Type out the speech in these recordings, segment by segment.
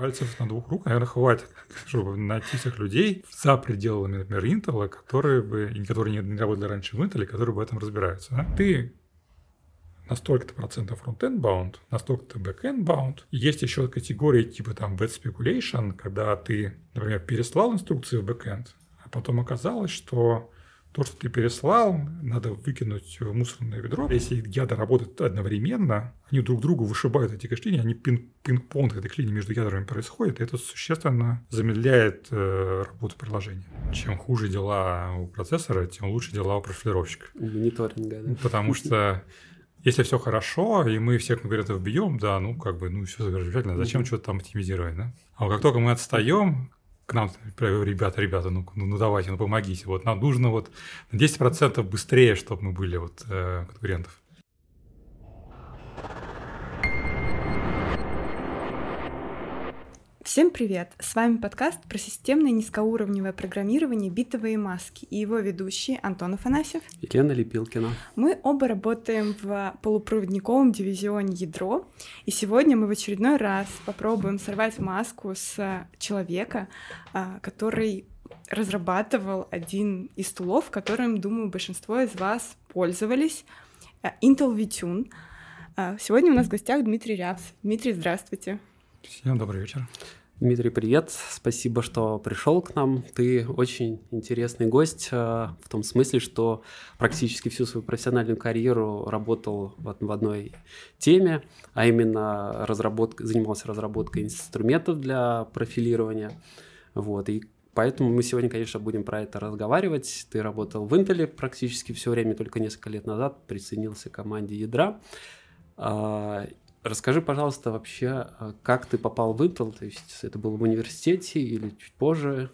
пальцев на двух рук, наверное, хватит, чтобы найти всех людей за пределами, например, Intel, которые бы, которые не работали раньше в Intel, которые в этом разбираются. Да? Ты на столько-то процентов front-end bound, на столько-то back-end bound. Есть еще категории типа там bad speculation, когда ты, например, переслал инструкции в back-end, а потом оказалось, что то, что ты переслал, надо выкинуть в мусорное ведро. Если ядра работают одновременно, они друг другу вышибают эти кэш они пинг-понг этой клини между ядрами происходит, и это существенно замедляет э, работу приложения. Чем хуже дела у процессора, тем лучше дела у профилировщика. Мониторинга, да. Потому что если все хорошо, и мы всех конкурентов бьем, да, ну, как бы, ну, все замечательно, зачем mm-hmm. что-то там оптимизировать, да? А вот как только мы отстаем, к нам, ребята, ребята, ну, ну, ну давайте, ну помогите, вот нам нужно вот на 10% быстрее, чтобы мы были вот э, конкурентов. Всем привет! С вами подкаст про системное низкоуровневое программирование битовые маски и его ведущие Антон Афанасьев и Лена Лепилкина. Мы оба работаем в полупроводниковом дивизионе ядро, и сегодня мы в очередной раз попробуем сорвать маску с человека, а, который разрабатывал один из тулов, которым, думаю, большинство из вас пользовались, а, Intel VTune. А, сегодня у нас в гостях Дмитрий Рябс. Дмитрий, здравствуйте. Всем добрый вечер. Дмитрий, привет. Спасибо, что пришел к нам. Ты очень интересный гость э, в том смысле, что практически всю свою профессиональную карьеру работал в одной теме, а именно разработка, занимался разработкой инструментов для профилирования. Вот. И поэтому мы сегодня, конечно, будем про это разговаривать. Ты работал в Intel практически все время, только несколько лет назад присоединился к команде ядра. Расскажи, пожалуйста, вообще, а как ты попал в Intel? То есть это было в университете или чуть позже?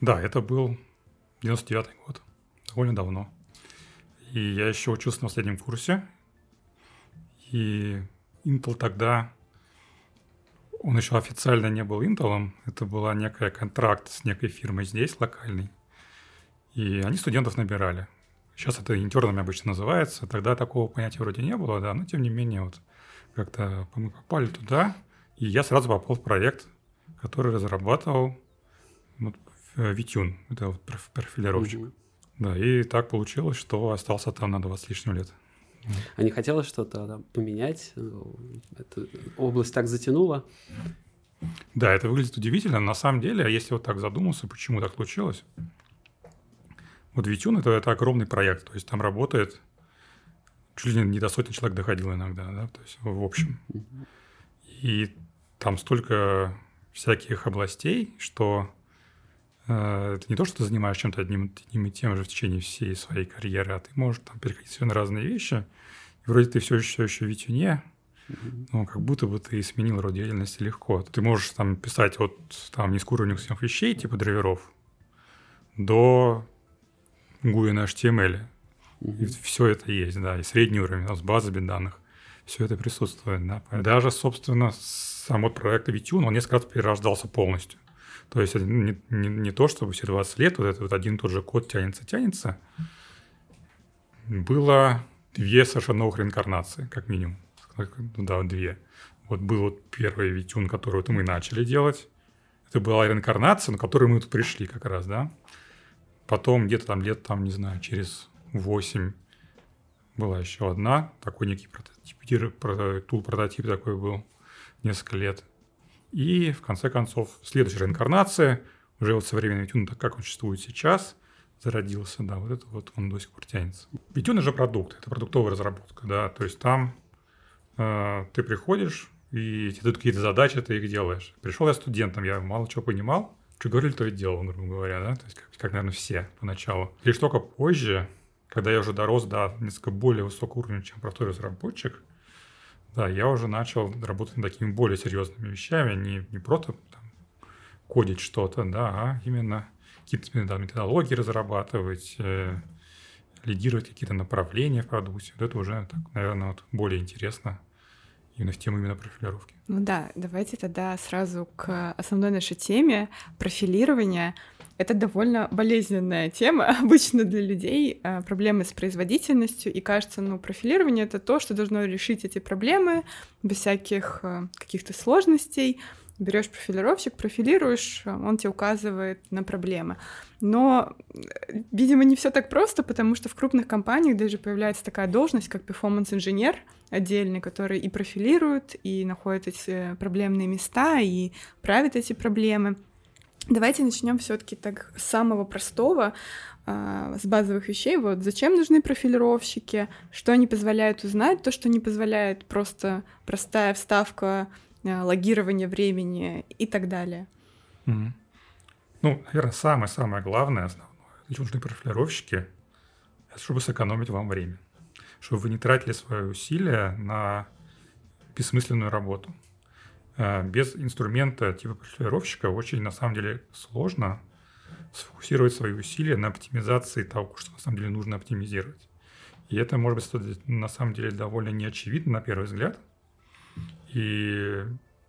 Да, это был 99 год, довольно давно. И я еще учился на последнем курсе. И Intel тогда, он еще официально не был Intel, это была некая контракт с некой фирмой здесь, локальной. И они студентов набирали. Сейчас это интернами обычно называется. Тогда такого понятия вроде не было, да, но тем не менее вот как-то мы попали туда, и я сразу попал в проект, который разрабатывал вот, Витюн, это вот профилировщик. Угу. Да, и так получилось, что остался там на 20 с лишним лет. А не хотелось что-то там, поменять? Эта область так затянула? Да, это выглядит удивительно. На самом деле, а если вот так задуматься, почему так случилось, вот Витюн это, это огромный проект, то есть там работает чуть ли не до сотни человек доходило иногда, да, то есть в общем. И там столько всяких областей, что э, это не то, что ты занимаешь чем-то одним, одним и тем же в течение всей своей карьеры, а ты можешь там переходить на разные вещи, и вроде ты все еще, все еще в Витюне, но как будто бы ты сменил род деятельности легко. Ты можешь там писать от там низкоуровневых вещей, типа драйверов, до GUI на HTML. Mm-hmm. И все это есть, да, и средний уровень с базами данных. Все это присутствует, да. Даже, собственно, сам вот проект Vtune, он несколько раз перерождался полностью. То есть не, не, не то, чтобы все 20 лет вот этот вот один и тот же код тянется, тянется. Было две совершенно новых реинкарнации, как минимум. Да, две. Вот был вот первый VTune, который вот мы начали делать. Это была реинкарнация, на которую мы тут пришли как раз, да. Потом где-то там лет, там, не знаю, через 8 была еще одна, такой некий прототип, tool прототип такой был, несколько лет. И в конце концов, следующая реинкарнация, уже вот современный VTune, так как он существует сейчас, зародился, да, вот это вот он до сих пор тянется. Витюн же продукт, это продуктовая разработка, да, то есть там э, ты приходишь, и тебе дают какие-то задачи, ты их делаешь. Пришел я студентом, я мало чего понимал, что говорили, то и делал, грубо говоря, да, то есть как, как, наверное, все поначалу. Лишь только позже, когда я уже дорос до несколько более высокого уровня, чем простой разработчик, да, я уже начал работать над такими более серьезными вещами, не, не просто там, кодить что-то, да, а именно какие-то да, методологии разрабатывать, э, лидировать какие-то направления в продукте. Вот это уже, так, наверное, вот более интересно именно в тему именно профилировки. Ну да, давайте тогда сразу к основной нашей теме профилирования. Это довольно болезненная тема обычно для людей, а, проблемы с производительностью, и кажется, ну, профилирование — это то, что должно решить эти проблемы без всяких а, каких-то сложностей. Берешь профилировщик, профилируешь, он тебе указывает на проблемы. Но, видимо, не все так просто, потому что в крупных компаниях даже появляется такая должность, как перформанс-инженер отдельный, который и профилирует, и находит эти проблемные места, и правит эти проблемы. Давайте начнем все-таки так с самого простого, а, с базовых вещей. Вот зачем нужны профилировщики, что они позволяют узнать, то, что не позволяет просто простая вставка, логирование времени и так далее. Mm-hmm. Ну, наверное, самое-самое главное, основное, нужны профилировщики, это чтобы сэкономить вам время, чтобы вы не тратили свои усилия на бессмысленную работу. Э, без инструмента типа профилировщика очень, на самом деле, сложно сфокусировать свои усилия на оптимизации того, что на самом деле нужно оптимизировать. И это может быть на самом деле довольно неочевидно на первый взгляд. И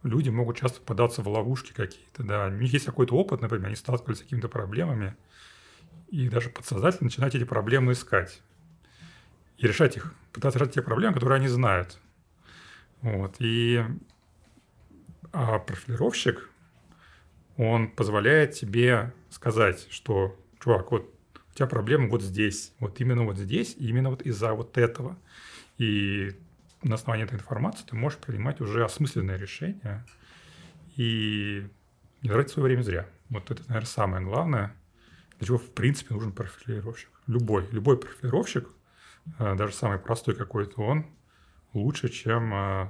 люди могут часто попадаться в ловушки какие-то. Да. У них есть какой-то опыт, например, они сталкивались с какими-то проблемами, и даже подсознательно начинать эти проблемы искать. И решать их, пытаться решать те проблемы, которые они знают. Вот. И а профилировщик, он позволяет тебе сказать, что, чувак, вот у тебя проблема вот здесь, вот именно вот здесь, именно вот из-за вот этого. И на основании этой информации ты можешь принимать уже осмысленное решение и не тратить свое время зря. Вот это, наверное, самое главное, для чего, в принципе, нужен профилировщик. Любой, любой профилировщик, э, даже самый простой какой-то он, лучше, чем э,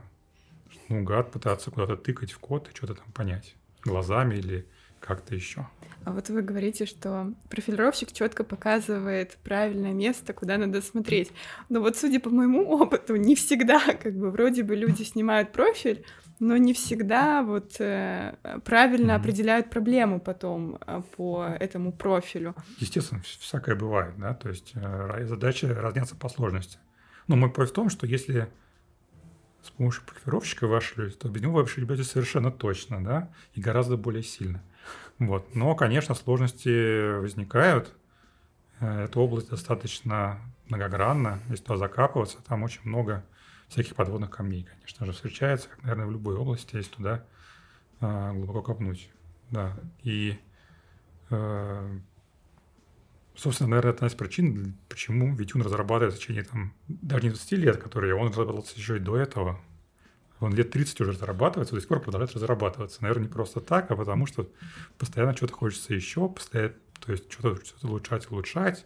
ну, гад пытаться куда-то тыкать в код и что-то там понять глазами или как-то еще. А вот вы говорите, что профилировщик четко показывает правильное место, куда надо смотреть. Но вот судя по моему опыту, не всегда, как бы вроде бы люди снимают профиль, но не всегда вот э, правильно mm-hmm. определяют проблему потом э, по этому профилю. Естественно, всякое бывает, да, то есть э, задачи разнятся по сложности. Но мой point в том, что если с помощью профилировщика вы ошиблись, то без него вы ошибетесь совершенно точно, да, и гораздо более сильно. Вот. Но, конечно, сложности возникают. Э, эта область достаточно многогранна. Если туда закапываться, там очень много всяких подводных камней, конечно же, встречается, как, наверное, в любой области, если туда э, глубоко копнуть. Да. И, э, собственно, наверное, это одна из причин, почему Витюн разрабатывает в течение там, даже не 20 лет, которые он разрабатывался еще и до этого. Он лет 30 уже разрабатывается, до сих пор продолжает разрабатываться. Наверное, не просто так, а потому что постоянно что-то хочется еще, постоянно, то есть что-то что улучшать, улучшать.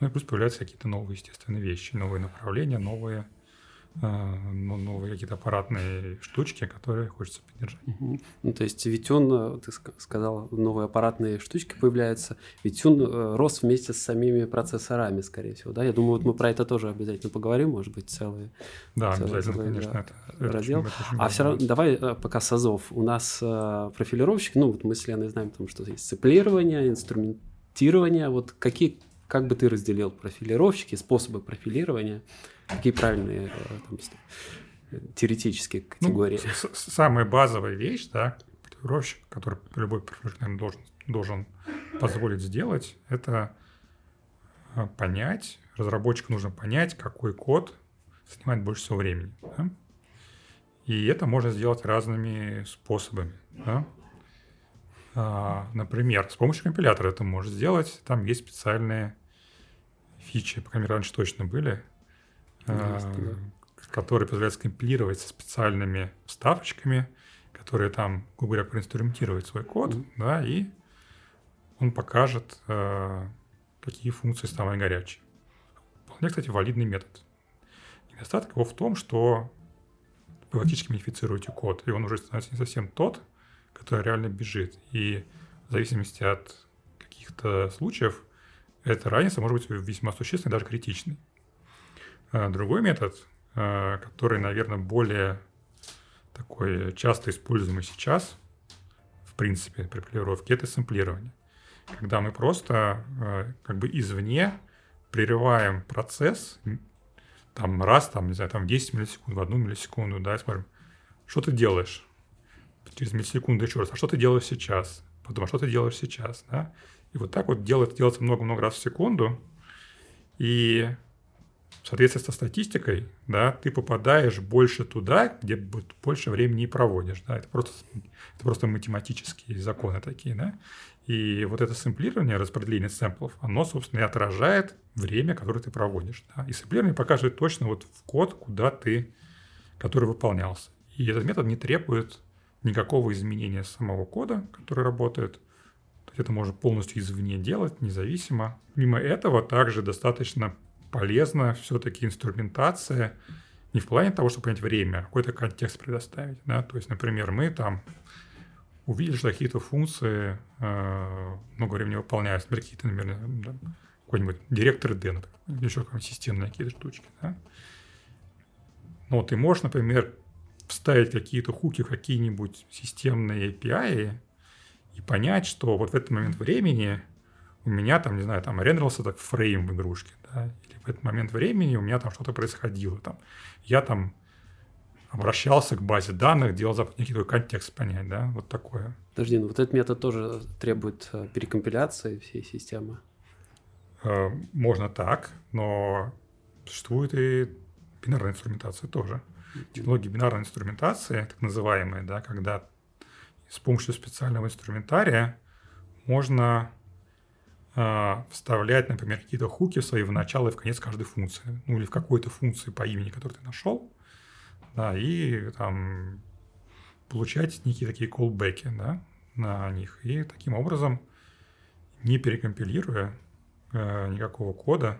Ну и плюс появляются какие-то новые, естественные вещи, новые направления, новые ну, новые какие-то аппаратные штучки, которые хочется поддержать. Угу. Ну, то есть ведь он, э, ты сказал, новые аппаратные штучки появляются, ведь он э, рос вместе с самими процессорами, скорее всего, да? Я думаю, вот мы про это тоже обязательно поговорим, может быть, целые. Да, целые, обязательно, целые, конечно, да, это, раздел. Это это очень а все равно, давай э, пока с АЗОВ. У нас профилировщик, ну, вот мы с Леной знаем, потому что есть сцеплирование, инструментирование, вот какие, как бы ты разделил профилировщики, способы профилирования? Какие правильные э, там, теоретические ну, категории? Ну, самая базовая вещь, да, профилировщик, который любой наверное, должен, должен позволить сделать, это э, понять, разработчику нужно понять, какой код занимает больше всего времени. Да? И это можно сделать разными способами. Да? А, например, с помощью компилятора это можно сделать. Там есть специальные фичи, по крайней мере, раньше точно были, Э, который позволяет скомпилировать со специальными вставочками, которые там, грубо говоря, проинструментируют свой код, mm-hmm. да, и он покажет, э, какие функции самые горячие. Вполне, кстати, валидный метод. Недостаток его в том, что вы фактически модифицируете код, и он уже становится не совсем тот, который реально бежит. И в зависимости от каких-то случаев эта разница может быть весьма существенной, даже критичной. А, другой метод, а, который, наверное, более такой часто используемый сейчас, в принципе, при полировке, это сэмплирование. Когда мы просто а, как бы извне прерываем процесс, там раз, там, не знаю, там 10 миллисекунд, в одну миллисекунду, да, смотрим, что ты делаешь? Через миллисекунду еще раз, а что ты делаешь сейчас? Потом, а что ты делаешь сейчас, да? И вот так вот делать, делается много-много раз в секунду, и в соответствии со статистикой, да, ты попадаешь больше туда, где больше времени проводишь, да, это просто, это просто математические законы такие, да, и вот это сэмплирование, распределение сэмплов, оно, собственно, и отражает время, которое ты проводишь, да, и сэмплирование показывает точно вот в код, куда ты, который выполнялся, и этот метод не требует никакого изменения самого кода, который работает, то есть это можно полностью извне делать, независимо. Мимо этого также достаточно полезна все-таки инструментация не в плане того, чтобы понять время, а какой-то контекст предоставить. Да? То есть, например, мы там увидели, что какие-то функции э, много времени выполняются, например, какие-то, наверное, да, какой-нибудь директор или еще какие-то системные какие-то штучки. Да? Но ты можешь, например, вставить какие-то хуки в какие-нибудь системные API и понять, что вот в этот момент времени у меня там, не знаю, там рендерился так фрейм в игрушке, да, в этот момент времени у меня там что-то происходило, там, я там обращался к базе данных, делал запад, некий такой контекст понять, да, вот такое. Подожди, ну вот этот метод тоже требует э, перекомпиляции всей системы. Э, можно так, но существует и бинарная инструментация тоже. Технологии бинарной инструментации, так называемые, да, когда с помощью специального инструментария можно вставлять, например, какие-то хуки свои в начало и в конец каждой функции, ну или в какой-то функции по имени, которую ты нашел, да, и там получать некие такие колбеки, да, на них. И таким образом, не перекомпилируя э, никакого кода,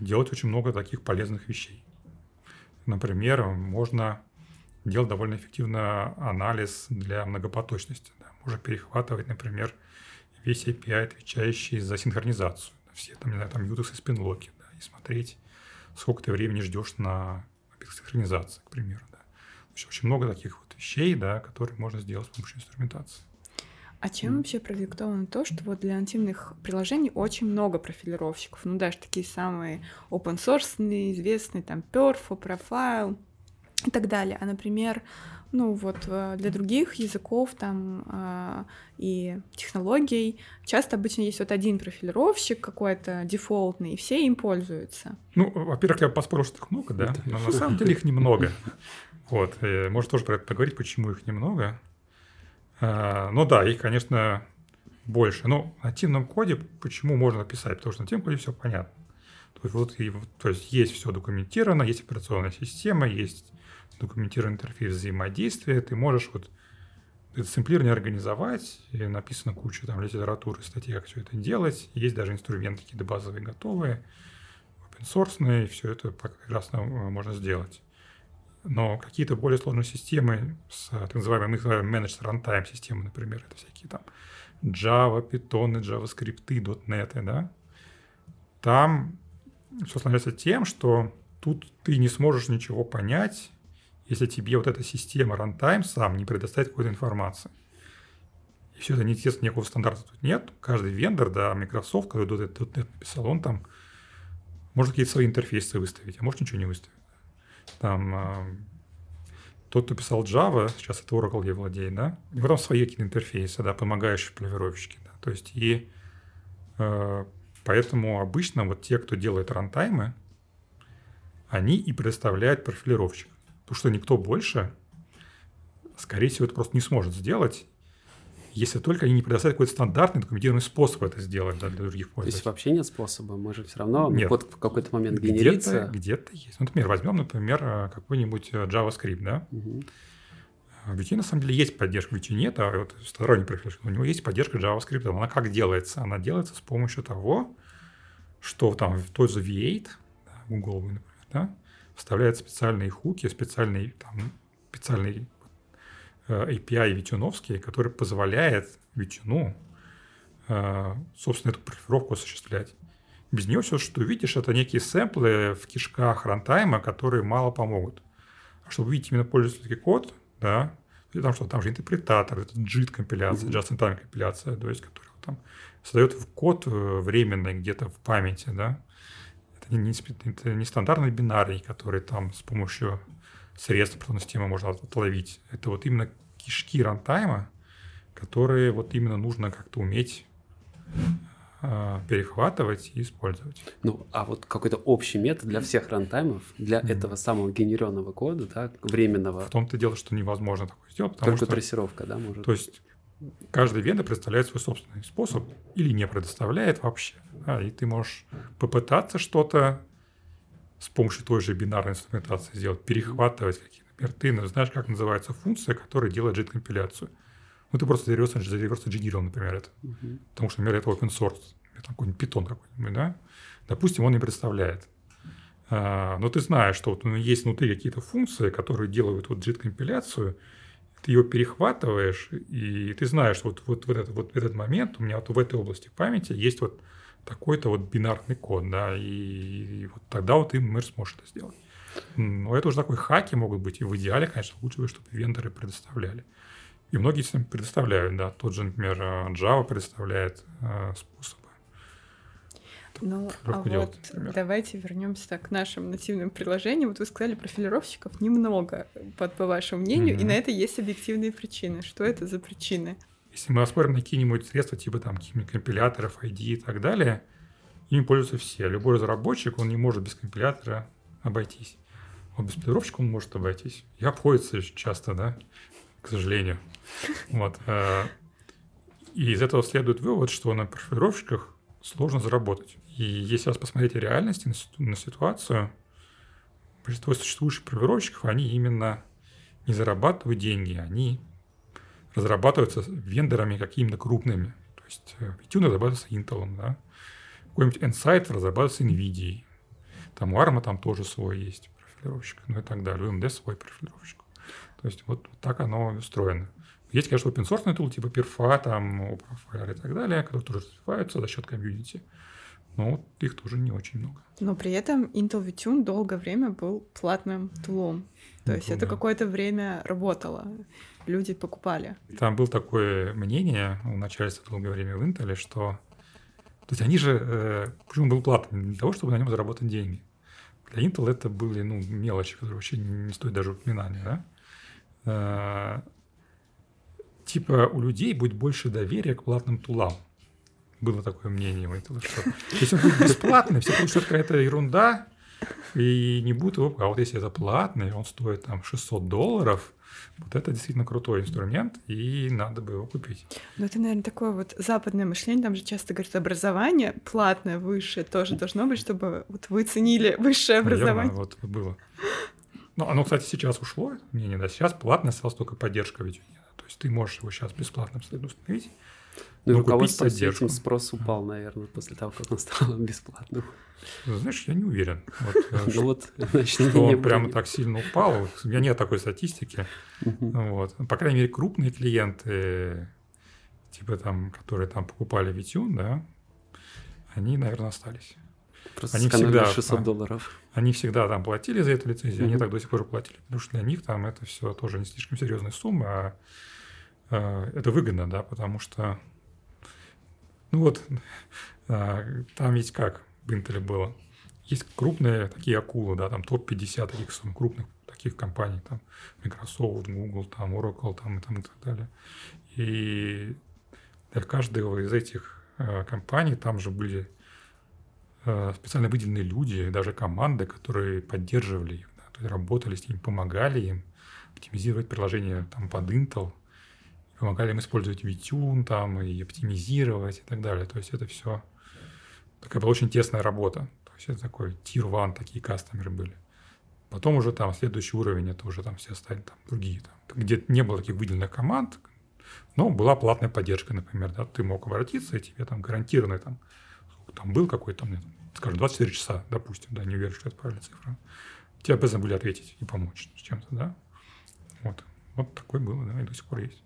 делать очень много таких полезных вещей. Например, можно делать довольно эффективно анализ для многопоточности. Да. Можно перехватывать, например, весь API, отвечающий за синхронизацию. Все там, не знаю, там Utex и спинлоки, да, и смотреть, сколько ты времени ждешь на синхронизации, к примеру. Да. Есть очень много таких вот вещей, да, которые можно сделать с помощью инструментации. А чем вообще продиктовано то, что вот для нативных приложений очень много профилировщиков? Ну, даже такие самые open source, известные, там, Perfo, Profile и так далее. А, например, ну вот э, для других языков там э, и технологий часто обычно есть вот один профилировщик какой-то дефолтный, и все им пользуются. Ну, во-первых, я поспорил, что их много, да, но на самом деле их немного. Вот, можно тоже про это поговорить, почему их немного. А, ну да, их, конечно, больше. Но в нативном коде почему можно писать? Потому что в нативном коде все понятно. То есть, вот, и, то есть есть все документировано, есть операционная система, есть документированный интерфейс взаимодействия. Ты можешь вот сэмплирование организовать, и написано куча там литературы, статей, как все это делать. Есть даже инструменты какие-то базовые готовые, open и все это прекрасно э, можно сделать. Но какие-то более сложные системы, с так называемой, мы называем managed runtime системы, например, это всякие там Java, Python, JavaScript, .NET, да, там все становится тем, что тут ты не сможешь ничего понять, если тебе вот эта система runtime сам не предоставит какой-то информации. И все это, естественно, никакого стандарта тут нет. Каждый вендор, да, Microsoft, который .NET написал, он там может какие-то свои интерфейсы выставить, а может ничего не выставить. Там э, тот, кто писал Java, сейчас это Oracle ей владеет, да, него там свои какие-то интерфейсы, да, помогающие планировщики, да, то есть и э, поэтому обычно вот те, кто делает рантаймы, они и предоставляют профилировщик, потому что никто больше, скорее всего, это просто не сможет сделать, если только они не предоставят какой-то стандартный документированный способ это сделать да, для других пользователей. То есть вообще нет способа, мы же все равно Нет. код в какой-то момент генерится. Где-то, где-то есть. Ну, например, возьмем, например, э, какой-нибудь э, JavaScript, да? Угу. В Vue на самом деле есть поддержка, в Vue нет, а вот сторонний профиль, у него есть поддержка JavaScript. Она как делается? Она делается с помощью того, что там в тот же V8, да, Google, например, да, вставляет специальные хуки, специальный, там, специальный Э, API витюновский, который позволяет витюну, э, собственно, эту профилировку осуществлять. Без нее все, что видишь, это некие сэмплы в кишках рантайма, которые мало помогут. А чтобы увидеть именно пользовательский код, да, там что, там же интерпретатор, это JIT компиляция, mm-hmm. just in time компиляция, то есть, который там создает код э, временный где-то в памяти, да. Это не, это не стандартный бинарий, который там с помощью средств операционной системы можно отловить. Это вот именно кишки рантайма, которые вот именно нужно как-то уметь э, перехватывать и использовать. Ну, а вот какой-то общий метод для всех рантаймов, для mm-hmm. этого самого генеренного кода, да, временного. В том-то дело, что невозможно такое сделать, потому Только что... трассировка, да, может? То есть каждый вендор представляет свой собственный способ или не предоставляет вообще. Да, и ты можешь попытаться что-то с помощью той же бинарной инструментации сделать, перехватывать какие-то. Например, ты знаешь, как называется функция, которая делает JIT-компиляцию. Ну, ты просто реверс инженерил, например, это. Uh-huh. Потому что, например, это open source. Это какой-нибудь питон какой-нибудь, да? Допустим, он не представляет. А, но ты знаешь, что вот, ну, есть внутри какие-то функции, которые делают вот JIT-компиляцию, ты ее перехватываешь, и ты знаешь, вот, вот, вот, этот, вот этот момент у меня вот в этой области памяти есть вот такой-то вот бинарный код, да, и, и вот тогда вот ты, например, сможешь это сделать. Но это уже такой хаки могут быть, и в идеале, конечно, лучше бы, чтобы вендоры предоставляли. И многие предоставляют, да, тот же, например, Java предоставляет э, способ ну, а вот давайте вернемся к нашим нативным приложениям. Вот вы сказали, профилировщиков немного, по, по вашему мнению, mm-hmm. и на это есть объективные причины. Что это за причины? Если мы рассмотрим на какие-нибудь средства, типа там каких-нибудь компиляторов, ID и так далее, ими пользуются все. Любой разработчик, он не может без компилятора обойтись. Вот без профилировщика он может обойтись. И обходится часто, да, к сожалению. Вот. Э, и из этого следует вывод, что на профилировщиках сложно заработать. И если вас посмотреть реальности, на ситуацию, большинство существующих проверовщиков, они именно не зарабатывают деньги, они разрабатываются вендорами какими-то крупными. То есть Vituno э, разрабатывается Intel, да? какой-нибудь Insight разрабатывается NVIDIA. Там у ARM там тоже свой есть профилировщик, ну и так далее. У AMD свой профилировщик. То есть вот, вот так оно устроено. Есть, конечно, open source tool типа Perfa, там, и так далее, которые тоже развиваются за счет комьюнити но их тоже не очень много. Но при этом Intel Vtune долгое время был платным тулом. То есть это какое-то время работало, люди покупали. Там было такое мнение у начальства долгое время в Intel, что... То есть они же... Э, почему был платным? Для того, чтобы на нем заработать деньги. Для Intel это были ну, мелочи, которые вообще не стоят даже упоминания. Да? Э, типа у людей будет больше доверия к платным тулам было такое мнение у этого, что если он будет бесплатный, все будут, что это какая-то ерунда, и не будет его, а вот если это платный, он стоит там 600 долларов, вот это действительно крутой инструмент, и надо бы его купить. Ну, это, наверное, такое вот западное мышление. Там же часто говорят, образование платное, высшее тоже должно быть, чтобы вот вы ценили высшее образование. Наверное, вот было. Ну, оно, кстати, сейчас ушло, мнение, да, сейчас платное осталась только поддержка ведь. То есть ты можешь его сейчас бесплатно установить, ну, и руководство этим спрос упал, наверное, после того, как он стал бесплатным. Ну, знаешь, я не уверен. Вот, э, ну вот, значит, что он прямо так сильно упал. У меня нет такой статистики. Вот. По крайней мере, крупные клиенты, типа там, которые там покупали Витюн, да, они, наверное, остались. Просто они всегда 600 долларов. Они всегда там платили за эту лицензию, они так до сих пор платили. Потому что для них там это все тоже не слишком серьезная сумма, а, а это выгодно, да, потому что ну вот, а, там ведь как в Intel было. Есть крупные такие акулы, да, там топ-50 таких крупных таких компаний, там Microsoft, Google, там Oracle, там и, там и так далее. И для каждого из этих э, компаний там же были э, специально выделенные люди, даже команды, которые поддерживали их, да, то есть работали с ними, помогали им оптимизировать приложение там под Intel – помогали им использовать VTune там и оптимизировать и так далее. То есть это все такая была очень тесная работа. То есть это такой tier one, такие кастомеры были. Потом уже там следующий уровень, это уже там все стали там другие. Там, где не было таких выделенных команд, но была платная поддержка, например, да, ты мог обратиться, и тебе там гарантированный там, там был какой-то, там, скажем, 24 часа, допустим, да, не уверен, что это правильная цифра, тебе обязаны были ответить и помочь с чем-то, да. Вот. Вот такой было, да, и до сих пор есть.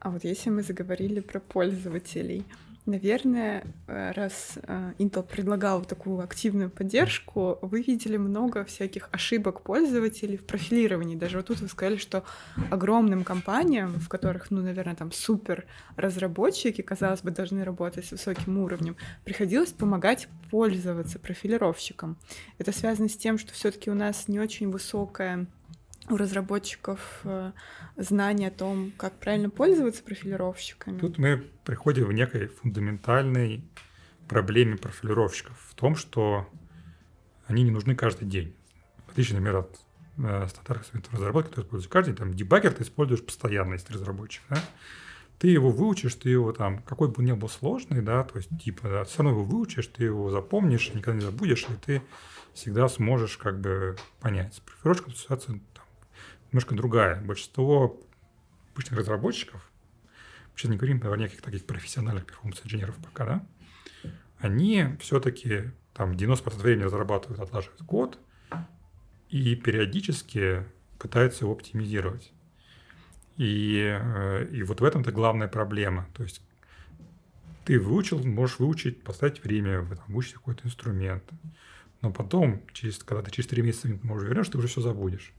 А вот если мы заговорили про пользователей, наверное, э, раз э, Intel предлагал такую активную поддержку, вы видели много всяких ошибок пользователей в профилировании. Даже вот тут вы сказали, что огромным компаниям, в которых, ну, наверное, там супер разработчики, казалось бы, должны работать с высоким уровнем, приходилось помогать пользоваться профилировщикам. Это связано с тем, что все-таки у нас не очень высокая у разработчиков э, знания о том, как правильно пользоваться профилировщиками? Тут мы приходим в некой фундаментальной проблеме профилировщиков в том, что они не нужны каждый день. В отличие, например, от э, стандартных разработки, ты используешь каждый день, там, дебаггер ты используешь постоянно, если ты разработчик, да? Ты его выучишь, ты его там, какой бы он ни был сложный, да, то есть типа, да, все равно его выучишь, ты его запомнишь, никогда не забудешь, и ты всегда сможешь как бы понять. С профилировщиком ситуация немножко другая. Большинство обычных разработчиков, сейчас не говорим о неких таких профессиональных перформанс-инженеров пока, да, они все-таки там 90% времени разрабатывают, отлаживают код и периодически пытаются его оптимизировать. И, э, и вот в этом-то главная проблема. То есть ты выучил, можешь выучить, поставить время, там, выучить какой-то инструмент. Но потом, через, когда ты через три месяца можешь вернешь, ты уже все забудешь.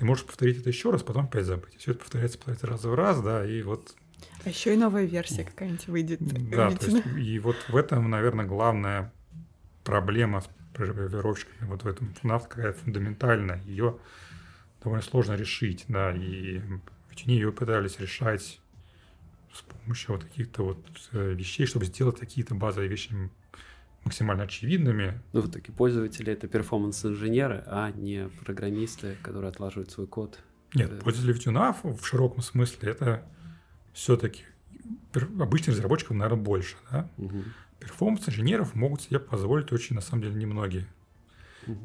Ты можешь повторить это еще раз, потом опять забыть. Все это повторяется, повторяется раз в раз, да, и вот а еще и новая версия какая-нибудь выйдет. Да, то есть, и вот в этом, наверное, главная проблема с проектировщиками, вот в этом FNAF какая фундаментальная, ее довольно сложно решить, да, и ведь они ее пытались решать с помощью вот каких-то вот э, вещей, чтобы сделать какие-то базовые вещи максимально очевидными. Ну, вот такие пользователи — это перформанс-инженеры, а не программисты, которые отлаживают свой код. Нет, э, пользователи FNAF в широком смысле — это все-таки обычных разработчиков, наверное, больше. Да? Угу. Performance-инженеров могут себе позволить очень, на самом деле, немногие. Угу.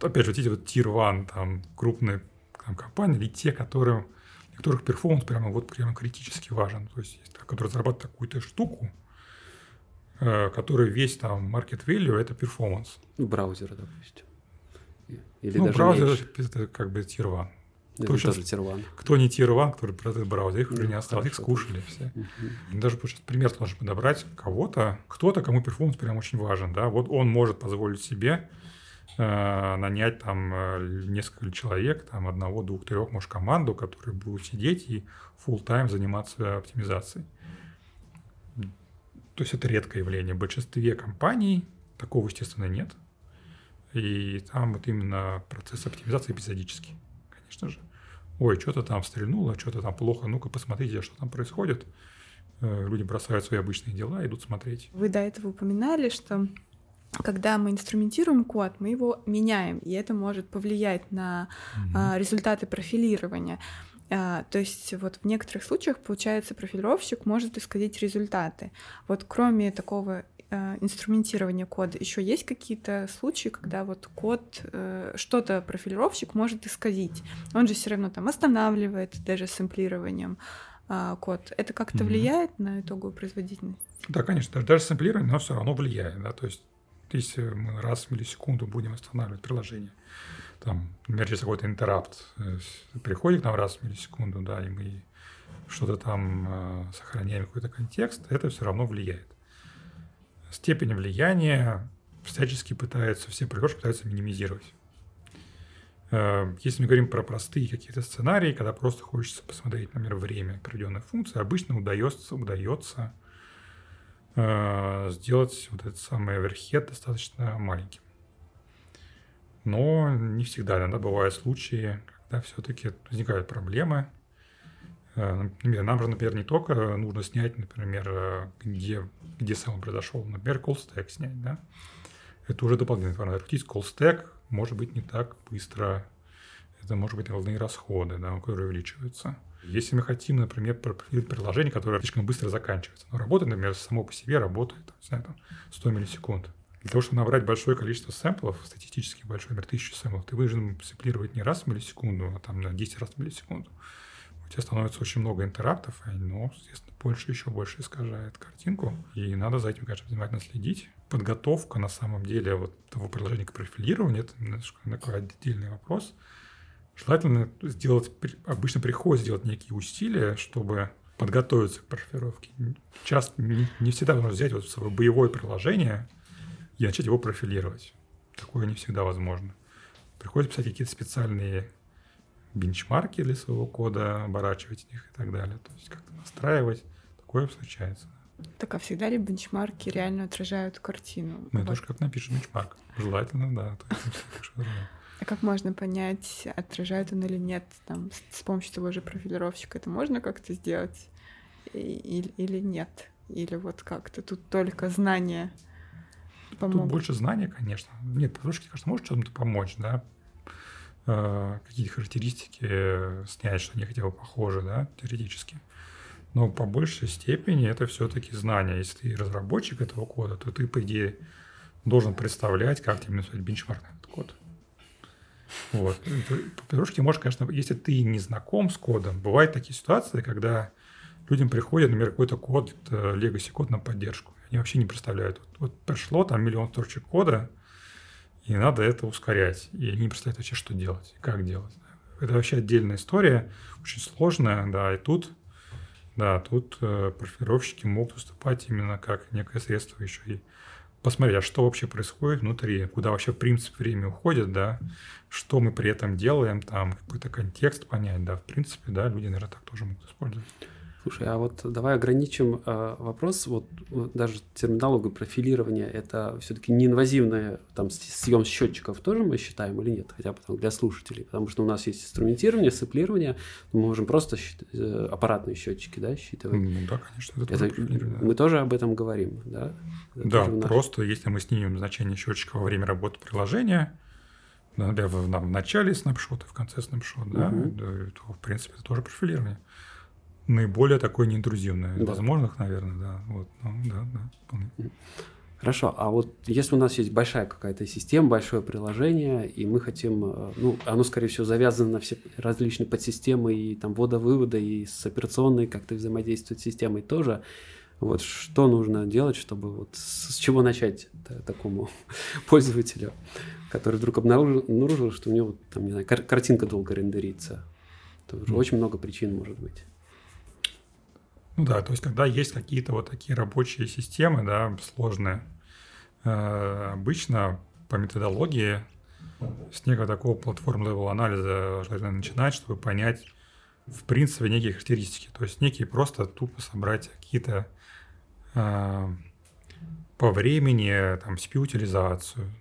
Опять же, вот эти вот Tier 1, там, крупные там, компании, или те, которые, для которых performance прямо, вот, прямо критически важен. То есть, которые разрабатывают какую-то штуку, который весь там market value — это performance. Браузеры, допустим. Или ну, даже браузер меньше. это как бы 1. Кто, сейчас, тоже кто не тирван, который продает браузер, их уже не осталось, их скушали все. Угу. Даже сейчас пример сложно подобрать кого-то, кто-то, кому перформанс прям очень важен, да, вот он может позволить себе э, нанять там э, несколько человек, там одного, двух, трех, может, команду, которые будут сидеть и full тайм заниматься оптимизацией. То есть это редкое явление. В большинстве компаний такого, естественно, нет. И там вот именно процесс оптимизации эпизодический, конечно же ой, что-то там стрельнуло, что-то там плохо, ну-ка посмотрите, что там происходит. Э, люди бросают свои обычные дела, идут смотреть. Вы до этого упоминали, что когда мы инструментируем код, мы его меняем, и это может повлиять на mm-hmm. результаты профилирования. А, то есть вот в некоторых случаях, получается, профилировщик может исходить результаты. Вот кроме такого Э, инструментирования кода, еще есть какие-то случаи, когда вот код, э, что-то профилировщик может исказить. Он же все равно там останавливает даже сэмплированием э, код. Это как-то mm-hmm. влияет на итоговую производительность? Да, конечно, даже, даже сэмплирование, но все равно влияет. Да? То есть если мы раз в миллисекунду будем останавливать приложение, там, например, через какой-то интерапт приходит к нам раз в миллисекунду, да, и мы что-то там э, сохраняем какой-то контекст, это все равно влияет степень влияния всячески пытаются, все проигрыши пытаются минимизировать. Э, если мы говорим про простые какие-то сценарии, когда просто хочется посмотреть, например, время проведенной функции, обычно удается, удается э, сделать вот этот самый оверхед достаточно маленьким. Но не всегда, иногда бывают случаи, когда все-таки возникают проблемы, Э, например, нам же, например, не только нужно снять, например, э, где, где сам произошел, например, stack снять, да, это уже дополнительная информация. Крутить stack может быть не так быстро, это может быть головные расходы, да, которые увеличиваются. Если мы хотим, например, приложение, которое слишком быстро заканчивается, но работает, например, само по себе работает, не знаю, там, 100 миллисекунд. Для того, чтобы набрать большое количество сэмплов, статистически большое, например, тысячу сэмплов, ты вынужден сэмплировать не раз в миллисекунду, а там на 10 раз в миллисекунду у тебя становится очень много интерактов, но, естественно, больше, еще больше искажает картинку. И надо за этим, конечно, внимательно следить. Подготовка, на самом деле, вот того приложения к профилированию, это такой отдельный вопрос. Желательно сделать, обычно приходится сделать некие усилия, чтобы подготовиться к профилировке. Часто не всегда нужно взять вот свое боевое приложение и начать его профилировать. Такое не всегда возможно. Приходится писать какие-то специальные бенчмарки для своего кода, оборачивать их и так далее. То есть как-то настраивать. Такое случается. Так а всегда ли бенчмарки реально отражают картину? Ну, это уж как напишешь бенчмарк. Желательно, да. А как можно понять, отражает он или нет, там, с, помощью того же профилировщика, это можно как-то сделать или, или нет? Или вот как-то тут только знания помогут? Тут больше знания, конечно. Нет, профилировщик, конечно, может чем-то помочь, да, э, какие-то характеристики снять, что они хотя бы похожи, да, теоретически. Но по большей степени это все-таки знание. Если ты разработчик этого кода, то ты, по идее, должен представлять, как тебе написать бенчмарк на этот код. Вот. По пирожке можешь, конечно, если ты не знаком с кодом, бывают такие ситуации, когда людям приходит, например, какой-то код, legacy код на поддержку. Они вообще не представляют. Вот, вот пришло там миллион строчек кода, и надо это ускорять. И они не представляют вообще, что делать, как делать. Это вообще отдельная история, очень сложная, да, и тут, да, тут э, профилировщики могут выступать именно как некое средство еще и посмотреть, а что вообще происходит внутри, куда вообще в принципе время уходит, да, что мы при этом делаем, там какой-то контекст понять, да, в принципе, да, люди, наверное, так тоже могут использовать. Слушай, а вот давай ограничим э, вопрос, вот, вот даже терминологию профилирования, это все-таки неинвазивное там съем счетчиков тоже мы считаем или нет, хотя бы там для слушателей, потому что у нас есть инструментирование, сцеплирование, мы можем просто счит, э, аппаратные счетчики, да, считывать. Ну да, конечно, это, это Мы тоже об этом говорим, да? Это да, наш... просто если мы снимем значение счетчика во время работы приложения, например, в, в начале снапшота, в конце снапшота, угу. да, то, в принципе, это тоже профилирование наиболее такое неинтрузивное. Да. Возможных, наверное, да. Вот, ну, да, да, вполне. Хорошо, а вот если у нас есть большая какая-то система, большое приложение, и мы хотим, э, ну, оно, скорее всего, завязано на все различные подсистемы и там ввода-вывода, и с операционной как-то взаимодействует с системой тоже, вот что нужно делать, чтобы вот с, с чего начать да, такому пользователю, который вдруг обнаружил, обнаружил, что у него там, не знаю, кар- картинка долго рендерится. Тоже mm. очень много причин может быть. Ну да, то есть когда есть какие-то вот такие рабочие системы, да, сложные, э, обычно по методологии с некого такого платформ-левел анализа желательно начинать, чтобы понять, в принципе, некие характеристики. То есть некие просто тупо собрать какие-то э, по времени, там, CPU-утилизацию,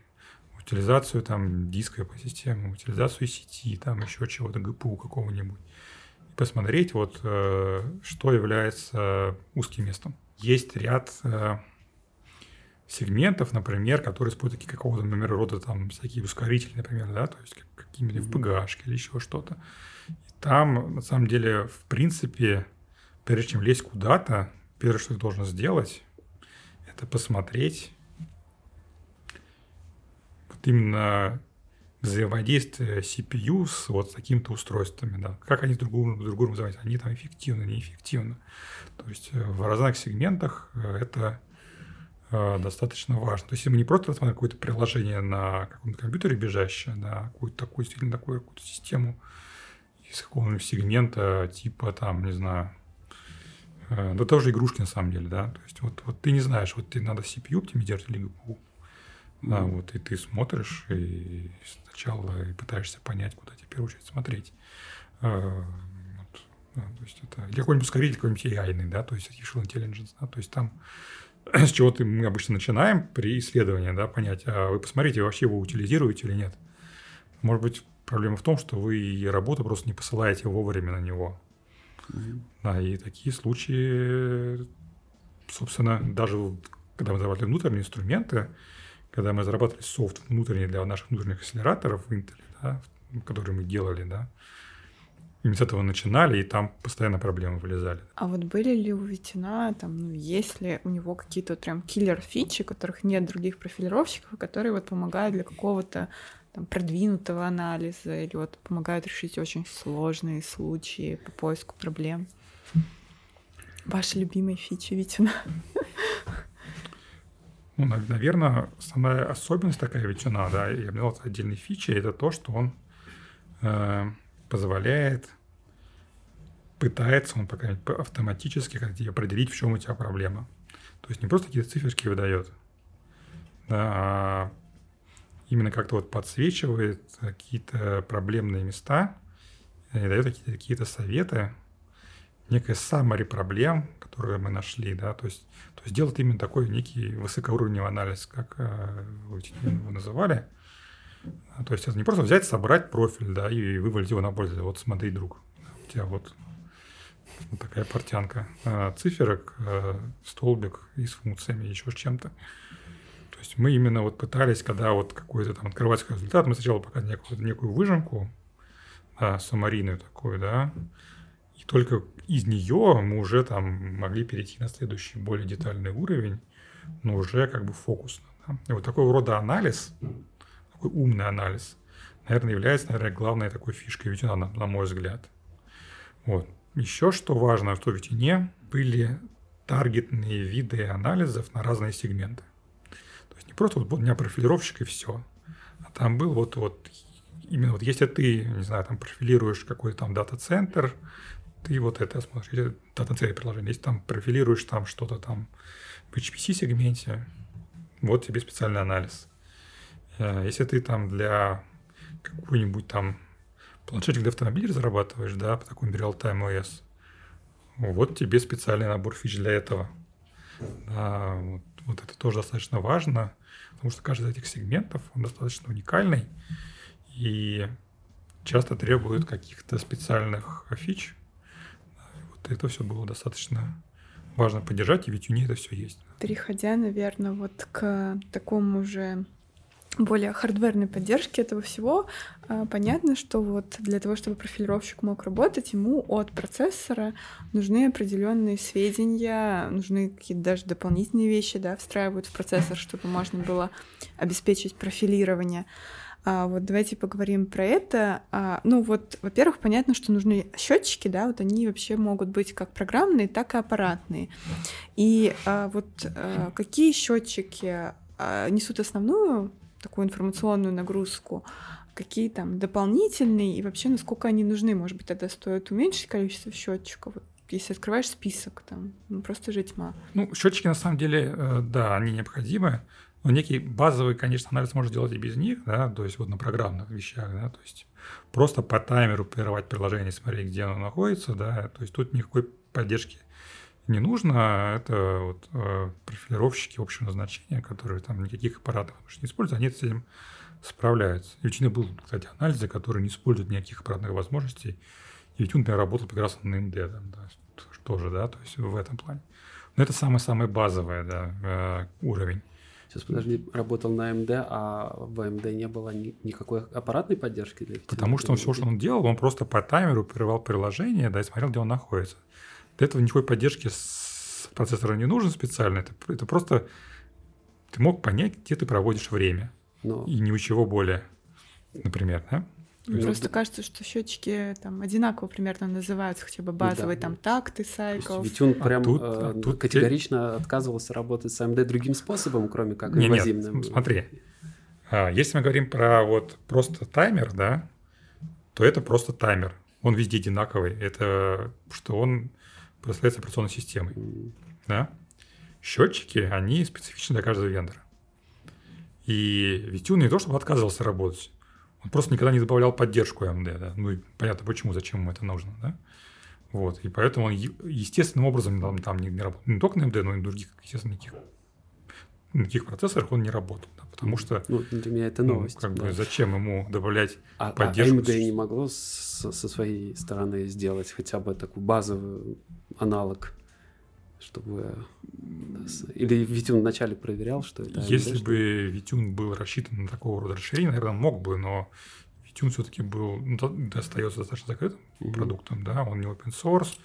утилизацию там диска по системе, утилизацию сети, там еще чего-то, ГПУ какого-нибудь посмотреть, вот, э, что является узким местом. Есть ряд э, сегментов, например, которые используют какого-то, например, рода там всякие ускорители, например, да, то есть какие-нибудь FPGA или еще что-то. И там, на самом деле, в принципе, прежде чем лезть куда-то, первое, что ты должен сделать, это посмотреть вот именно взаимодействие CPU с вот такими-то устройствами, да, как они друг другу, друг другу называются, они там эффективны, неэффективны. То есть э, в разных сегментах э, это э, достаточно важно. То есть мы не просто рассматриваем какое-то приложение на каком-то компьютере бежащее, да, какую-то такую, действительно такую какую-то систему из какого-нибудь сегмента типа там, не знаю, да тоже игрушки на самом деле, да, то есть вот, вот ты не знаешь, вот тебе надо CPU оптимизировать или GPU, да, вот и ты смотришь и сначала и пытаешься понять, куда тебе в первую очередь смотреть. А, вот, да, то есть это или какой-нибудь ускоритель, какой-нибудь AI, да, то есть artificial intelligence, да, то есть там с чего -то мы обычно начинаем при исследовании, да, понять, а вы посмотрите, вообще его утилизируете или нет. Может быть, проблема в том, что вы работу просто не посылаете вовремя на него. Mm-hmm. Да, и такие случаи, собственно, даже когда мы разрабатывали внутренние инструменты, когда мы разрабатывали софт внутренний для наших внутренних акселераторов в Intel, да, которые мы делали, да, именно с этого начинали, и там постоянно проблемы вылезали. А вот были ли у Витина, там, ну, есть ли у него какие-то прям киллер-фичи, которых нет других профилировщиков, которые вот помогают для какого-то там, продвинутого анализа или вот помогают решить очень сложные случаи по поиску проблем? Ваши любимые фичи Витина? Ну, наверное, основная особенность такая ветчина, да, и обладает отдельной фичей, это то, что он э, позволяет, пытается он пока автоматически как определить, в чем у тебя проблема. То есть не просто какие-то циферки выдает, да, а именно как-то вот подсвечивает какие-то проблемные места и дает какие-то, какие-то советы, некое summary проблем, которые мы нашли, да, то есть, то есть делать именно такой некий высокоуровневый анализ, как э, вы его называли, То есть это не просто взять, собрать профиль, да, и вывалить его на пользователя. Вот смотри, друг, у тебя вот вот такая портянка а, циферок, а, столбик и с функциями, еще с чем-то. То есть мы именно вот пытались, когда вот какой-то там открывать результат, мы сначала пока некую, некую выжимку, да, самарийную такую, да, и только из нее мы уже там могли перейти на следующий более детальный уровень, но уже как бы фокусно. Да. И вот такого рода анализ, такой умный анализ, наверное, является, наверное, главной такой фишкой Витюна, на, на мой взгляд. Вот. Еще что важно, что в Витюне были таргетные виды анализов на разные сегменты. То есть не просто вот у меня профилировщик и все, а там был вот, вот именно вот если ты, не знаю, там профилируешь какой-то там дата-центр, ты вот это смотришь, дата-центр приложения, если там профилируешь там что-то там в HPC-сегменте, вот тебе специальный анализ. Э, если ты там для какой-нибудь там планшетик для автомобилей разрабатываешь, да, по такому Real-Time OS, вот тебе специальный набор фич для этого. Да, вот, вот это тоже достаточно важно, потому что каждый из этих сегментов, он достаточно уникальный и часто требует каких-то специальных фич. Это все было достаточно важно поддержать, и ведь у них это все есть. Переходя, наверное, вот к такому же более хардверной поддержки этого всего, а, понятно, что вот для того, чтобы профилировщик мог работать, ему от процессора нужны определенные сведения, нужны какие-то даже дополнительные вещи, да, встраивают в процессор, чтобы можно было обеспечить профилирование. А, вот давайте поговорим про это. А, ну вот, во-первых, понятно, что нужны счетчики, да, вот они вообще могут быть как программные, так и аппаратные. И а, вот а, какие счетчики а, несут основную такую информационную нагрузку, какие там дополнительные и вообще насколько они нужны. Может быть, тогда стоит уменьшить количество счетчиков. Если открываешь список, там ну, просто же тьма. Ну, счетчики на самом деле, э, да, они необходимы. Но некий базовый, конечно, анализ можно делать и без них, да, то есть вот на программных вещах, да, то есть просто по таймеру прерывать приложение, смотреть, где оно находится, да, то есть тут никакой поддержки не нужно. Это вот э, профилировщики общего назначения, которые там никаких аппаратов не используют, они с этим справляются. И у был, кстати, анализы, которые не используют никаких аппаратных возможностей. И он, например, работал прекрасно на там, да, тоже, да, то есть в этом плане. Но это самый-самый базовый да, э, уровень. Сейчас, подожди, работал на МД, а в МД не было ни, никакой аппаратной поддержки для Потому что он все, что он делал, он просто по таймеру прерывал приложение, да, и смотрел, где он находится. Для этого никакой поддержки с процессора не нужен специально. Это, это просто ты мог понять, где ты проводишь время. Но... И ничего более, например, да? Ну, просто кажется, что счетчики там одинаково примерно называются, хотя бы базовые ну, да. там такты, сайкл. Ведь он а прям тут, э, а тут категорично те... отказывался работать с AMD другим способом, кроме как не, инвазивным. Нет, смотри, а, если мы говорим про вот просто таймер, да, то это просто таймер. Он везде одинаковый. Это что он предоставляется операционной системой. Да? Счетчики, они специфичны для каждого вендора. И Витюн не то, чтобы отказывался работать, просто никогда не добавлял поддержку AMD. Да? Ну, и понятно, почему, зачем ему это нужно. Да? Вот, и поэтому он естественным образом там, там не, не работал. Не только на AMD, но и на других, естественно, никаких, на таких процессорах он не работал. Да? Потому что... Ну, для меня это новость. Ну, как да. бы зачем ему добавлять а, а поддержку? А AMD не могло со, со своей стороны сделать хотя бы такой базовый аналог, чтобы... Или VTune вначале проверял, что это AMD, Если бы VTune был рассчитан на такого рода расширение, наверное, мог бы, но VTune все-таки был, ну, остается достаточно закрытым mm-hmm. продуктом, да, он не open source,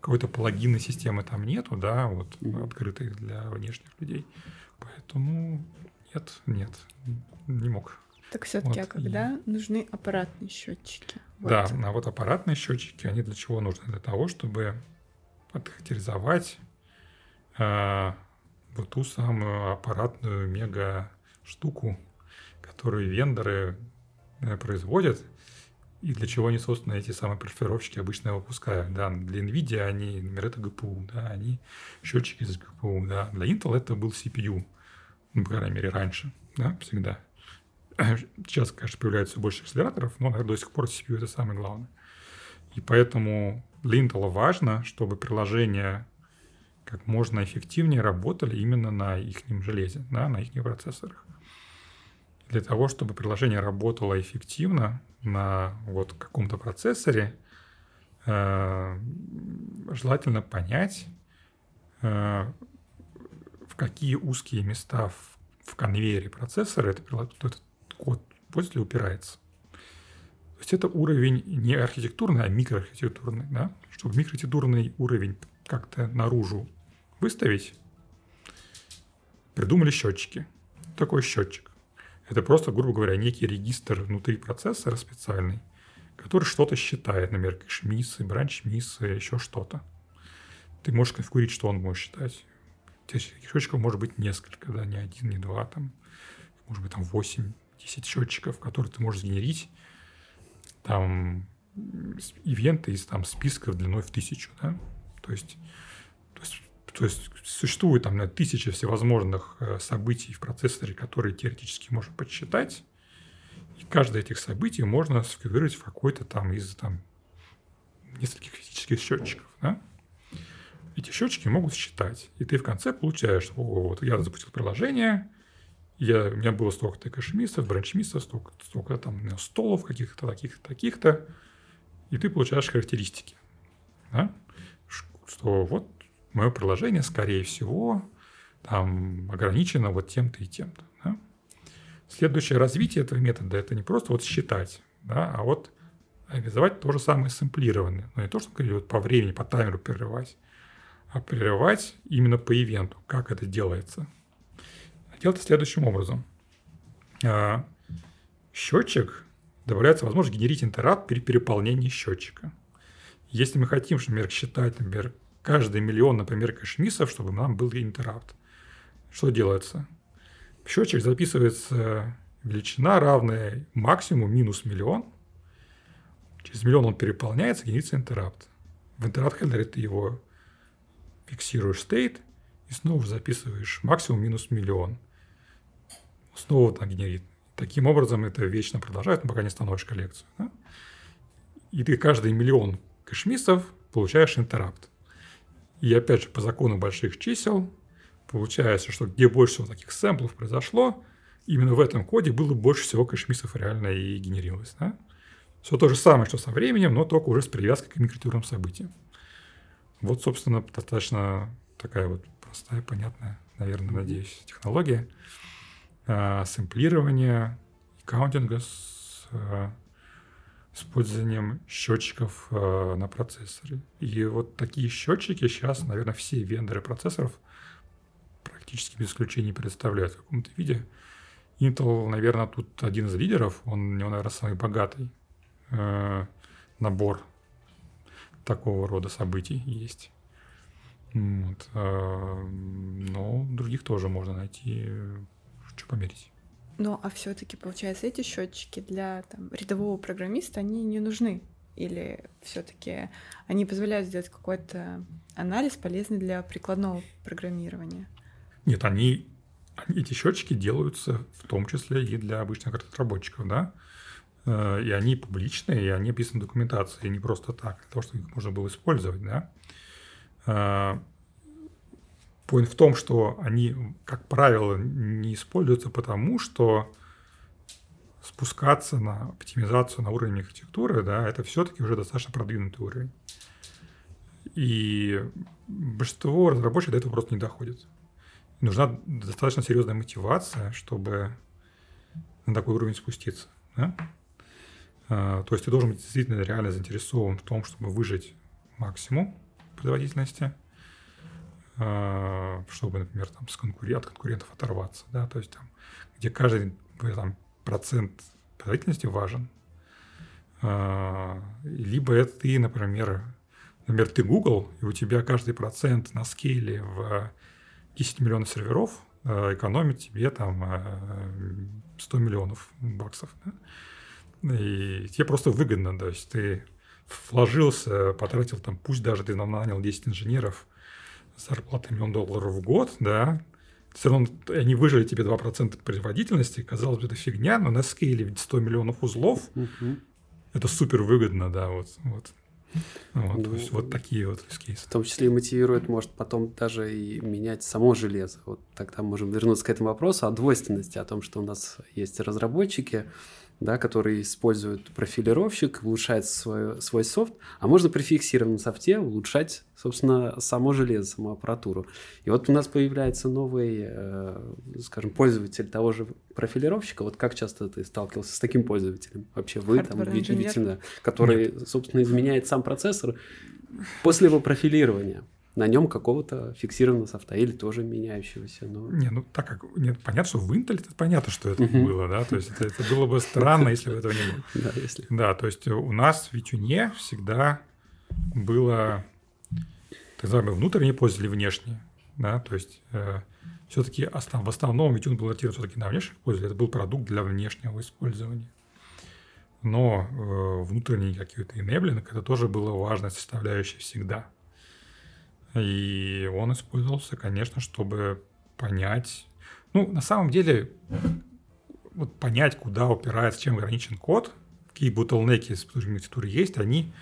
какой-то плагинной системы там нету, да, вот mm-hmm. открытой для внешних людей. Поэтому нет, нет, не мог. Так все-таки, вот. а когда и... нужны аппаратные счетчики? Вот. Да, а вот аппаратные счетчики, они для чего нужны? Для того, чтобы подхарактеризовать э, вот ту самую аппаратную мега штуку, которую вендоры э, производят, и для чего они, собственно, эти самые профилировщики обычно выпускают. Да, для NVIDIA они, например, это GPU, да, они счетчики из GPU, да. Для Intel это был CPU, ну, по крайней мере, раньше, да, всегда. Сейчас, конечно, появляется все больше акселераторов, но, наверное, до сих пор CPU это самое главное. И поэтому для Intel важно, чтобы приложения как можно эффективнее работали именно на их железе, да, на их процессорах. для того, чтобы приложение работало эффективно на вот каком-то процессоре, э, желательно понять, э, в какие узкие места в, в конвейере процессора это, этот код пользователя упирается. То есть это уровень не архитектурный, а микроархитектурный. Да? Чтобы микроархитектурный уровень как-то наружу выставить, придумали счетчики. Такой счетчик. Это просто, грубо говоря, некий регистр внутри процессора специальный, который что-то считает, например, кэш-миссы, бранч-миссы, еще что-то. Ты можешь конфигурить, что он может считать. Счетчиков может быть несколько, да, не один, не два, там, может быть, там 8, 10 счетчиков, которые ты можешь сгенерить, там, ивенты из там списков длиной в тысячу, да, то есть, то есть то есть существует там тысячи всевозможных э, событий в процессоре, которые теоретически можно подсчитать. И каждое этих событий можно сконфигурировать в какой-то там из там, нескольких физических счетчиков. Да? Эти счетчики могут считать. И ты в конце получаешь, о, вот я запустил приложение, я, у меня было столько-то кэшмистов, бранчмистов, столько, столько там столов каких-то, таких-то, таких-то. И ты получаешь характеристики. Да? Что вот мое приложение, скорее всего, там ограничено вот тем-то и тем-то. Да? Следующее развитие этого метода – это не просто вот считать, да, а вот реализовать то же самое сэмплированное. Но не то, что говорили, вот по времени, по таймеру прерывать, а прерывать именно по ивенту. Как это делается? Делается следующим образом. А, счетчик добавляется возможность генерить интерапт при переполнении счетчика. Если мы хотим, например, считать, например, каждый миллион, например, кэшмисов, чтобы нам был интерапт. Что делается? В счетчик записывается величина, равная максимуму минус миллион. Через миллион он переполняется, генерится интерапт. В интерапт хендлере ты его фиксируешь стейт и снова записываешь максимум минус миллион. Снова там генерит. Таким образом, это вечно продолжает, пока не становишь коллекцию. Да? И ты каждый миллион кэшмисов получаешь интерапт. И опять же, по закону больших чисел, получается, что где больше всего таких сэмплов произошло, именно в этом коде было больше всего кэшмисов реально и генерировалось. Да? Все то же самое, что со временем, но только уже с привязкой к микротюрным событиям. Вот, собственно, достаточно такая вот простая, понятная, наверное, надеюсь, технология а, сэмплирования каунтинга с а, использованием счетчиков э, на процессоре. И вот такие счетчики сейчас, наверное, все вендоры процессоров практически без исключения представляют в каком-то виде. Intel, наверное, тут один из лидеров, он, у него, наверное, самый богатый э, набор такого рода событий есть. Вот, э, но других тоже можно найти, что померить. Ну, а все-таки, получается, эти счетчики для там, рядового программиста, они не нужны. Или все-таки они позволяют сделать какой-то анализ, полезный для прикладного программирования? Нет, они, эти счетчики делаются в том числе и для обычных разработчиков, да. Э, и они публичные, и они описаны в документации, не просто так, для того, чтобы их можно было использовать, да. Point в том, что они, как правило, не используются потому, что спускаться на оптимизацию на уровень архитектуры, да, это все-таки уже достаточно продвинутый уровень. И большинство разработчиков до этого просто не доходит. нужна достаточно серьезная мотивация, чтобы на такой уровень спуститься. Да? А, то есть ты должен быть действительно реально заинтересован в том, чтобы выжить максимум производительности – чтобы, например, там, с конкурент, от конкурентов оторваться, да, то есть там, где каждый там, процент производительности важен. А, либо это ты, например, например, ты Google, и у тебя каждый процент на скейле в 10 миллионов серверов а, экономит тебе там 100 миллионов баксов. Да? И тебе просто выгодно, то есть ты вложился, потратил там, пусть даже ты нанял 10 инженеров, зарплата миллион долларов в год, да, все равно они выжили тебе 2% производительности, казалось бы, это фигня, но на скейле ведь 100 миллионов узлов, угу. это супер выгодно, да, вот, вот. Вот, Ну, то есть вот такие вот кейсы. В том числе и мотивирует, может, потом даже и менять само железо. Вот тогда можем вернуться к этому вопросу о двойственности, о том, что у нас есть разработчики, да, которые используют профилировщик, улучшает свой, свой софт, а можно при фиксированном софте улучшать, собственно, само железо, саму аппаратуру. И вот у нас появляется новый, э, скажем, пользователь того же профилировщика. Вот как часто ты сталкивался с таким пользователем? Вообще вы там Hardware видите, engineer? видите, который, собственно, изменяет сам процессор после его профилирования на нем какого-то фиксированного софта или тоже меняющегося. Но... Не, ну так как нет, понятно, что в Intel это понятно, что это было, да, то есть это, это было бы странно, если бы этого не было. Да, если... Да, то есть у нас в Витюне всегда было так называемые внутренние пользователи и внешние, да, то есть все-таки в основном Витюн был ориентирован все-таки на внешних пользователей, это был продукт для внешнего использования. Но э, внутренний какой-то enabling, это тоже была важная составляющая всегда. И он использовался, конечно, чтобы понять... Ну, на самом деле, вот понять, куда упирается, чем ограничен код, какие bottleneck с архитектуры есть, они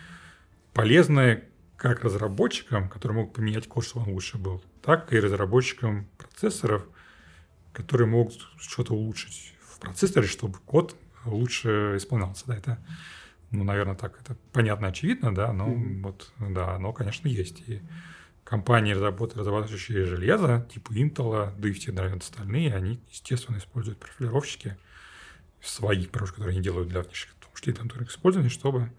полезны как разработчикам, которые могут поменять код, чтобы он лучше был, так и разработчикам процессоров, которые могут что-то улучшить в процессоре, чтобы код лучше исполнялся. Да, это, ну, наверное, так это понятно, очевидно, да, но Мгм. вот, да, оно, конечно, есть. И компании, разрабатывающие железо, типа Intel, да наверное, остальные, они, естественно, используют профилировщики свои, потому которые они делают для внешних, в том числе там только использования, чтобы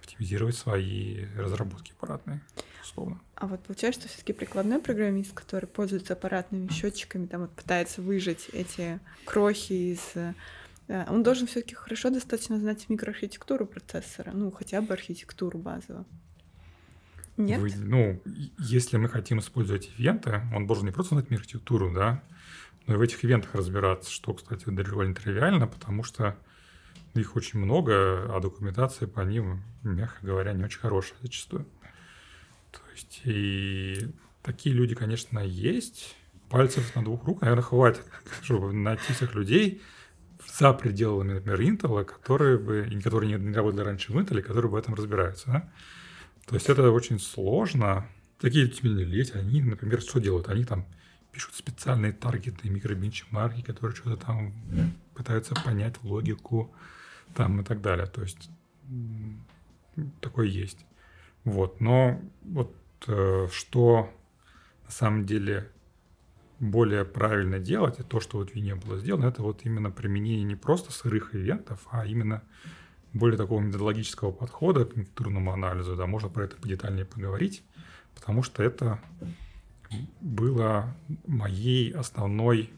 оптимизировать свои разработки аппаратные, условно. А вот получается, что все-таки прикладной программист, который пользуется аппаратными счетчиками, там вот пытается выжать эти крохи из э, он должен все-таки хорошо достаточно знать микроархитектуру процессора, ну, хотя бы архитектуру базовую. Нет? Вы- ну, если мы хотим использовать ивенты, он должен не просто знать архитектуру, да, но и в этих ивентах разбираться, что, кстати, довольно тривиально, потому что их очень много, а документация по ним, мягко говоря, не очень хорошая зачастую. То есть и такие люди, конечно, есть. Пальцев на двух рук, наверное, хватит, чтобы найти всех людей за пределами, например, Intel, которые бы, которые не, работали раньше в Intel, которые в этом разбираются. Да? То есть это очень сложно. Такие люди, они, например, что делают? Они там пишут специальные таргеты, микробенчмарки, которые что-то там пытаются понять логику там и так далее. То есть такое есть. Вот. Но вот э, что на самом деле более правильно делать, и то, что вот в Вине было сделано, это вот именно применение не просто сырых ивентов, а именно более такого методологического подхода к архитектурному анализу, да, можно про это подетальнее поговорить, потому что это было моей основной,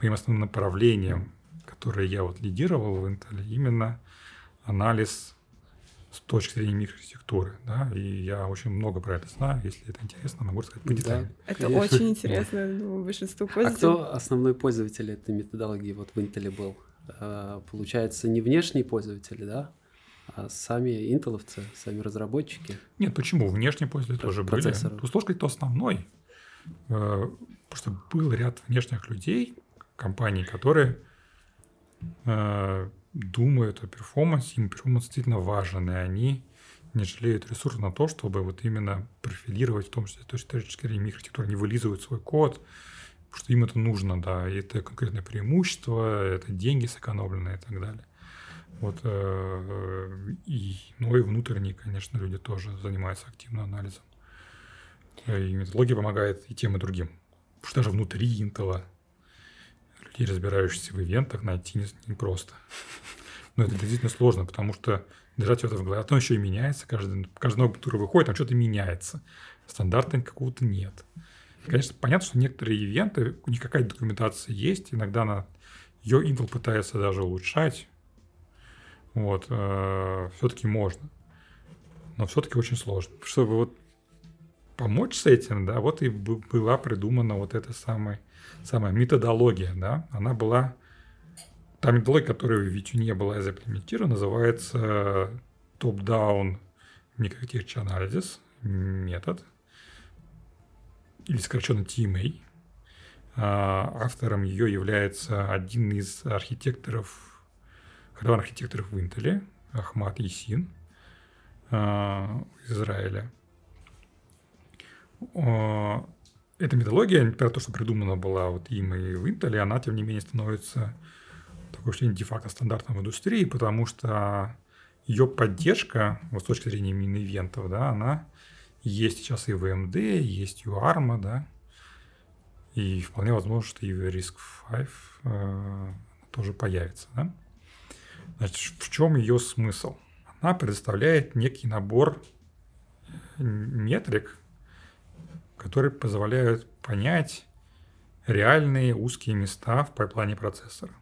моим основным направлением, которое я вот лидировал в Intel, именно анализ с точки зрения микроархитектуры, да, и я очень много про это знаю, если это интересно, могу рассказать подетальнее. Это Конечно. очень интересно думаю, большинству А пользователей. кто основной пользователь этой методологии вот в Intel был? А, Получается, не внешние пользователи, да? А сами интеловцы, сами разработчики. Нет, почему? Внешние пользователи тоже были. процессоры. То сложно сказать, кто основной. Э, Просто был ряд внешних людей, компаний, которые э, думают о перформансе, им перформанс действительно важен, и они не жалеют ресурсов на то, чтобы вот именно профилировать, в том числе с точки зрения микроархитектуры, они вылизывают свой код, потому что им это нужно, да, и это конкретное преимущество, это деньги сэкономленные и так далее. Вот, э, и, ну и внутренние, конечно, люди тоже занимаются активно анализом. Э, И методология помогает и тем, и другим. Потому что даже внутри Интела людей, разбирающихся в ивентах, найти не- непросто. Но это действительно сложно, потому что держать это в голове, а то еще и меняется, каждый, каждый новый, который выходит, там что-то меняется. Стандарта какого-то нет. Конечно, понятно, что некоторые ивенты, у них какая-то документация есть, иногда она, ее Intel пытается даже улучшать, вот, все-таки можно. Но все-таки очень сложно. Чтобы вот помочь с этим, да, вот и была придумана вот эта самая, самая методология, да, она была, та методология, которая в Витюне была заимплементирована, называется Top-Down Microarchitecture Analysis метод, или сокращенно TMA. А, Автором ее является один из архитекторов, ходовых архитекторов в Интеле, Ахмад Ясин. Израиля. Эта методология, на то, что придумана была вот им и в Intel, она, тем не менее, становится такой что де-факто стандартом в индустрии, потому что ее поддержка, вот с точки зрения именно ивентов, да, она есть сейчас и в AMD, есть и у ARM, да, и вполне возможно, что и в RISC-V э, тоже появится, да. Значит, в чем ее смысл? Она предоставляет некий набор метрик, которые позволяют понять реальные узкие места в пайплайне процессора.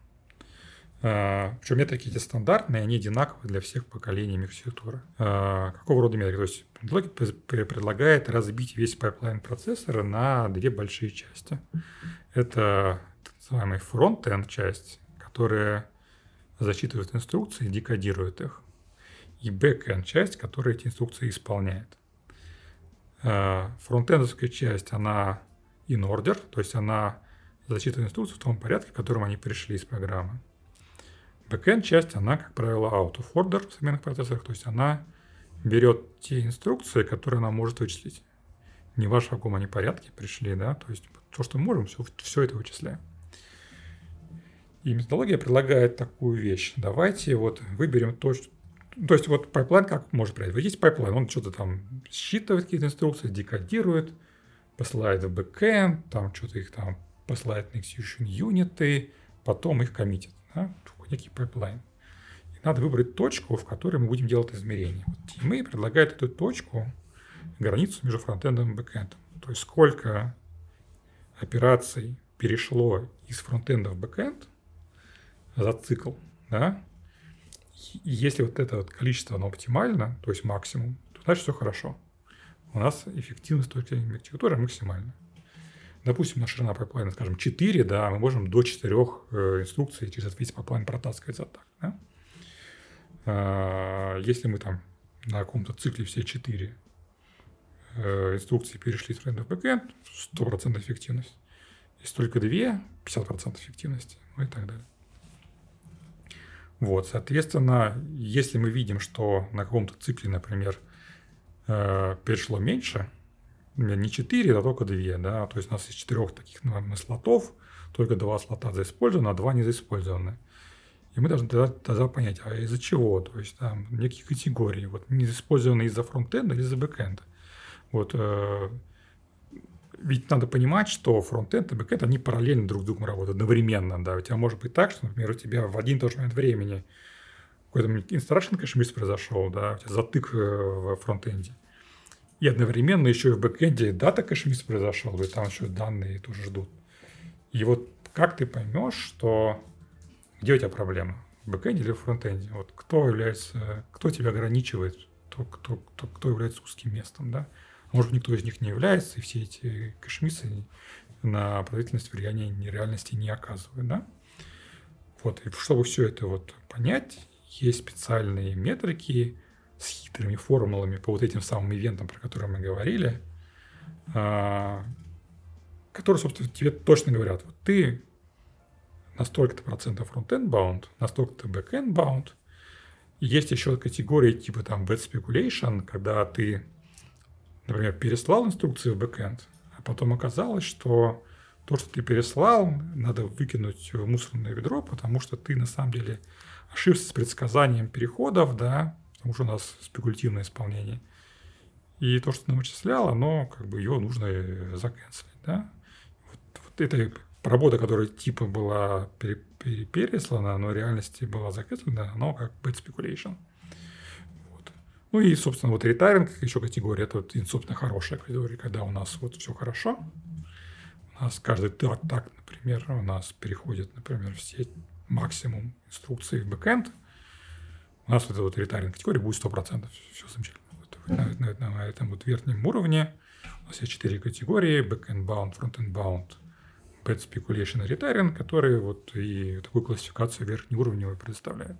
А, Причем метрики эти стандартные, они одинаковые для всех поколений микроархитектуры. А, какого рода метрики? То есть методология предлагает разбить весь пайплайн процессора на две большие части. Это так называемый front-end часть, которая зачитывает инструкции и декодирует их. И back-end часть, которая эти инструкции исполняет. Э, фронтендовская часть, она in order, то есть она зачитывает инструкцию в том порядке, в котором они пришли из программы. Backend часть, она, как правило, out of order в современных процессорах, то есть она берет те инструкции, которые она может вычислить. Не в в каком они порядке пришли, да, то есть то, что мы можем, все, все это вычисляем. И методология предлагает такую вещь. Давайте вот выберем то, что то есть вот пайплайн как может есть пайплайн, он что-то там считывает какие-то инструкции, декодирует, посылает в бэкэнд, там что-то их там посылает на execution юниты, потом их коммитит. Да? Некий пайплайн. И надо выбрать точку, в которой мы будем делать измерения. Вот TMA предлагает эту точку, границу между фронтендом и бэкэндом. То есть сколько операций перешло из фронтенда в бэкэнд за цикл, да, если вот это вот количество, оно оптимально, то есть максимум, то значит все хорошо. У нас эффективность с точки зрения архитектуры максимальна. Допустим, на ширина пайплайна, скажем, 4, да, мы можем до 4 э, инструкций через этот весь пайплайн протаскивать за такт. Да? А, если мы там на каком-то цикле все 4 э, инструкции перешли с френда в бэкэнд, 100% эффективность. Если только 2, 50% эффективности, ну и так далее. Вот, соответственно, если мы видим, что на каком-то цикле, например, э, перешло меньше, не 4, а только 2, да, то есть у нас из четырех таких наверное, слотов только два слота заиспользованы, а два не заиспользованы. И мы должны тогда, тогда понять, а из-за чего? То есть там некие категории, вот не использованы из-за фронтенда или из-за бэкенда. Вот э, ведь надо понимать, что фронтенд и бэкенд, они параллельно друг с другом работают, одновременно, да. У тебя может быть так, что, например, у тебя в один и тот же момент времени какой-то instruction cache miss произошел, да, у тебя затык э, в фронтенде. И одновременно еще и в бэкенде data cache miss произошел, и там еще данные тоже ждут. И вот как ты поймешь, что где у тебя проблема? В бэкенде или в фронтенде? Вот кто является, кто тебя ограничивает, кто, кто, кто, кто является узким местом, да? Может, никто из них не является, и все эти кэшмисы на производительность влияния в реальности не оказывают, да? Вот, и чтобы все это вот понять, есть специальные метрики с хитрыми формулами по вот этим самым ивентам, про которые мы говорили, а, которые, собственно, тебе точно говорят, вот ты на столько-то процентов front-end bound, на столько-то back-end bound. Есть еще категории типа там bad speculation, когда ты например, переслал инструкции в бэкэнд, а потом оказалось, что то, что ты переслал, надо выкинуть в мусорное ведро, потому что ты на самом деле ошибся с предсказанием переходов, да, потому что у нас спекулятивное исполнение. И то, что ты вычислял, оно как бы ее нужно заканцелить, да. Вот, вот эта работа, которая типа была переслана, но в реальности была заканцелена, оно как bad speculation. Ну и, собственно, вот ретайринг еще категория, это, вот, собственно, хорошая категория, когда у нас вот все хорошо. У нас каждый так, так, например, у нас переходит, например, все максимум инструкции в бэкэнд. У нас вот эта вот ретайринг категория будет 100%. Все замечательно. Вот, на, на, на этом вот верхнем уровне у нас есть четыре категории. Backend bound, frontend bound, bad speculation и ретайринг, которые вот и такую классификацию верхнеуровневую предоставляют.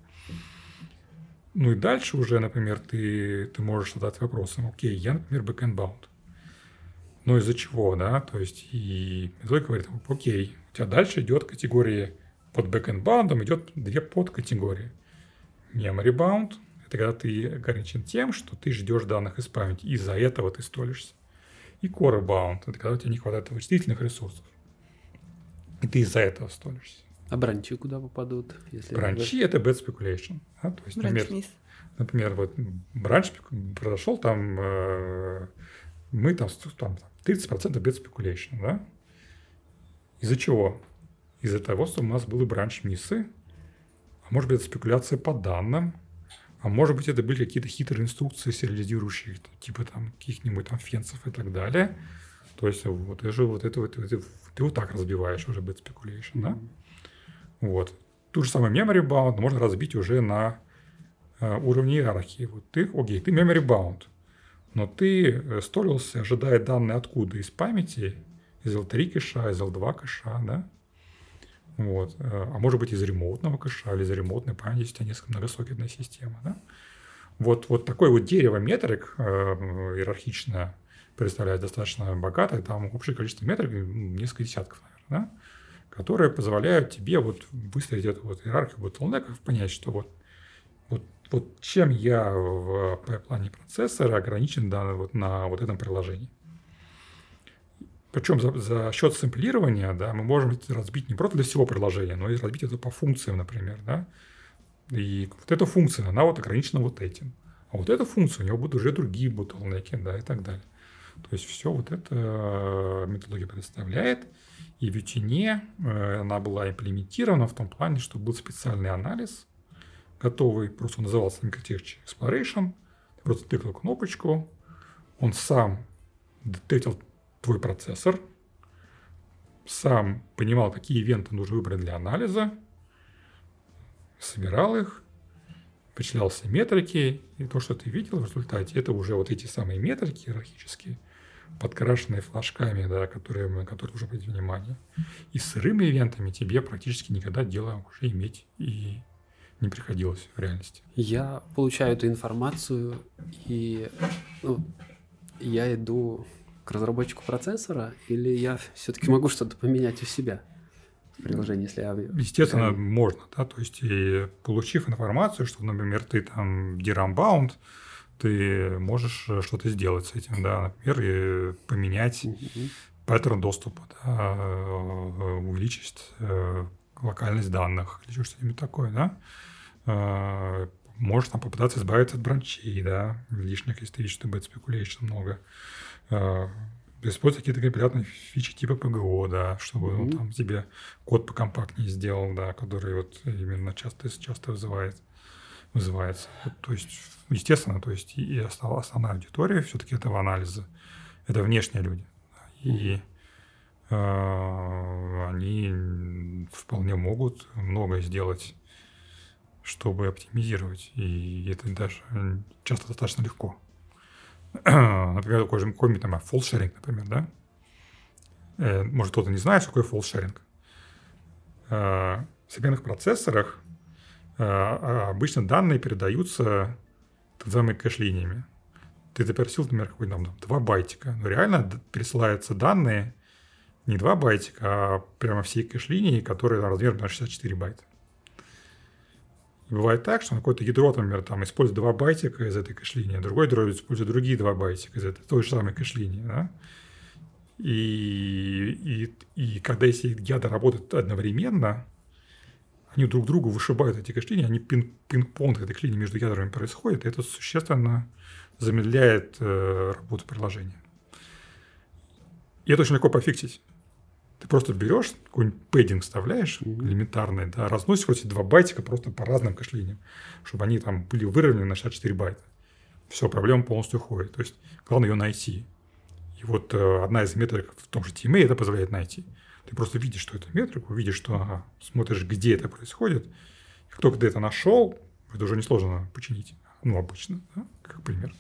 Ну и дальше уже, например, ты, ты можешь задать вопросом, окей, я, например, backend bound. Но из-за чего, да? То есть и методик говорит, окей, у тебя дальше идет категория под backend bound, идет две подкатегории. Memory bound, это когда ты ограничен тем, что ты ждешь данных из памяти, и из-за этого ты столишься. И core bound – это когда у тебя не хватает вычислительных ресурсов. И ты из-за этого столишься. А бранчи куда попадут? Если бранчи – это bad speculation. Да? То есть, например, например, вот бранч произошел, там э, мы там, там 30% bad speculation, да? Из-за чего? Из-за того, что у нас были бранч-миссы, а может быть, это спекуляция по данным, а может быть, это были какие-то хитрые инструкции сериализирующие, типа там каких-нибудь там фенцев и так далее. То есть вот это же вот это вот, это, ты вот так разбиваешь уже bad speculation, mm-hmm. Вот. Ту же самую memory bound можно разбить уже на э, уровне иерархии. Вот ты, окей, ты memory bound, но ты э, столился, ожидая данные откуда? Из памяти, из L3 кэша, из L2 кэша, да? Вот. Э, а может быть из ремоутного кэша или из ремоутной памяти, если у тебя несколько многосокетная система, да? Вот, вот такое вот дерево метрик э, иерархичное представляет достаточно богатое, там общее количество метрик несколько десятков, наверное, да? Которые позволяют тебе вот выстроить эту вот иерархию ботлнеков, понять, что вот, вот, вот чем я в плане процессора ограничен да, вот на вот этом приложении. Причем за, за счет сэмплирования, да, мы можем разбить не просто для всего приложения, но и разбить это по функциям, например, да. И вот эта функция, она вот ограничена вот этим. А вот эта функция, у него будут уже другие ботлнеки, да, и так далее. То есть все вот это методология представляет. И в Ютине э, она была имплементирована в том плане, что был специальный анализ, готовый, просто назывался Architecture Exploration. Ты просто тыкал кнопочку, он сам детектил твой процессор, сам понимал, какие ивенты нужно выбрать для анализа, собирал их, вычислял все метрики, и то, что ты видел в результате, это уже вот эти самые метрики иерархические, подкрашенные флажками, да, которые, на которые нужно обратить внимание. И с сырыми ивентами тебе практически никогда дела уже иметь и не приходилось в реальности. Я получаю эту информацию, и ну, я иду к разработчику процессора, или я все-таки могу что-то поменять у себя в приложении, если я... Естественно, можно, да, то есть и получив информацию, что, например, ты там bound, ты можешь что-то сделать с этим, да, например, поменять mm-hmm. паттерн доступа, да, увеличить э, локальность данных или что-нибудь такое, да, э, можешь там попытаться избавиться от бранчей, да, лишних, если ты видишь, что bad speculation много. Э, использовать какие-то компилятные фичи типа ПГО, да, чтобы mm-hmm. он там тебе код покомпактнее сделал, да, который вот именно часто, часто вызывает, вызывается. То есть, естественно, то есть и основная аудитория все-таки этого анализа – это внешние люди. И э, они вполне могут многое сделать, чтобы оптимизировать. И это даже часто достаточно легко. например, такой же какой-нибудь там фолшеринг, например, да? Э, может, кто-то не знает, что такое фолшеринг. Э, в современных процессорах обычно данные передаются так называемыми кэш-линиями. Ты запросил, например, какой-то там 2 байтика, но реально пересылаются данные не 2 байтика, а прямо всей кэш-линии, которая размером на 64 байта. И бывает так, что какое-то ядро, например, там использует два байтика из этой кэш-линии, а другой ядро использует другие два байтика из этой той же самой кэш-линии. Да? И, и, и когда эти ядра работают одновременно, они друг другу вышибают эти кэш-линии, они пинг- пинг-понг этой линии между ядрами происходит, и это существенно замедляет э, работу приложения. И это очень легко пофиксить. Ты просто берешь, какой-нибудь пэддинг вставляешь mm-hmm. элементарный, да, разносишь вот эти два байтика просто по разным кэш-линиям, чтобы они там были выровнены на 64 байта. Все, проблема полностью уходит. То есть главное ее найти. И вот э, одна из метрик в том же TMA это позволяет найти. Ты просто видишь, что это метрика, видишь, что ага, смотришь, где это происходит. И как только ты это нашел, это уже несложно починить. Ну, обычно, да, как пример.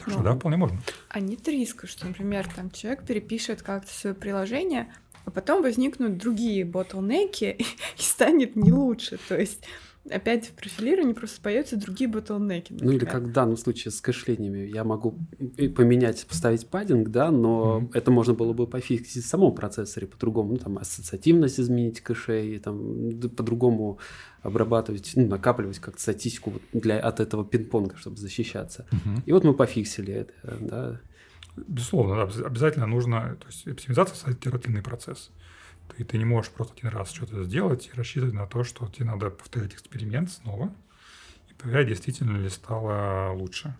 Так что да, вполне можно. А нет риска, что, например, там человек перепишет как-то свое приложение, а потом возникнут другие ботлнеки и станет не лучше. То есть опять в профилировании просто появятся другие ботлнеки. Ну или как в данном случае с кэшлениями. Я могу поменять, поставить паддинг, да, но mm-hmm. это можно было бы пофиксить в самом процессоре по-другому. Ну, там ассоциативность изменить кэшей, там по-другому обрабатывать, ну, накапливать как-то статистику для, от этого пинг-понга, чтобы защищаться. Mm-hmm. И вот мы пофиксили это, да. Безусловно, да, обязательно нужно, то есть оптимизация – это итеративный процесс. Ты, ты не можешь просто один раз что-то сделать и рассчитывать на то, что тебе надо повторять эксперимент снова и проверять, действительно ли стало лучше.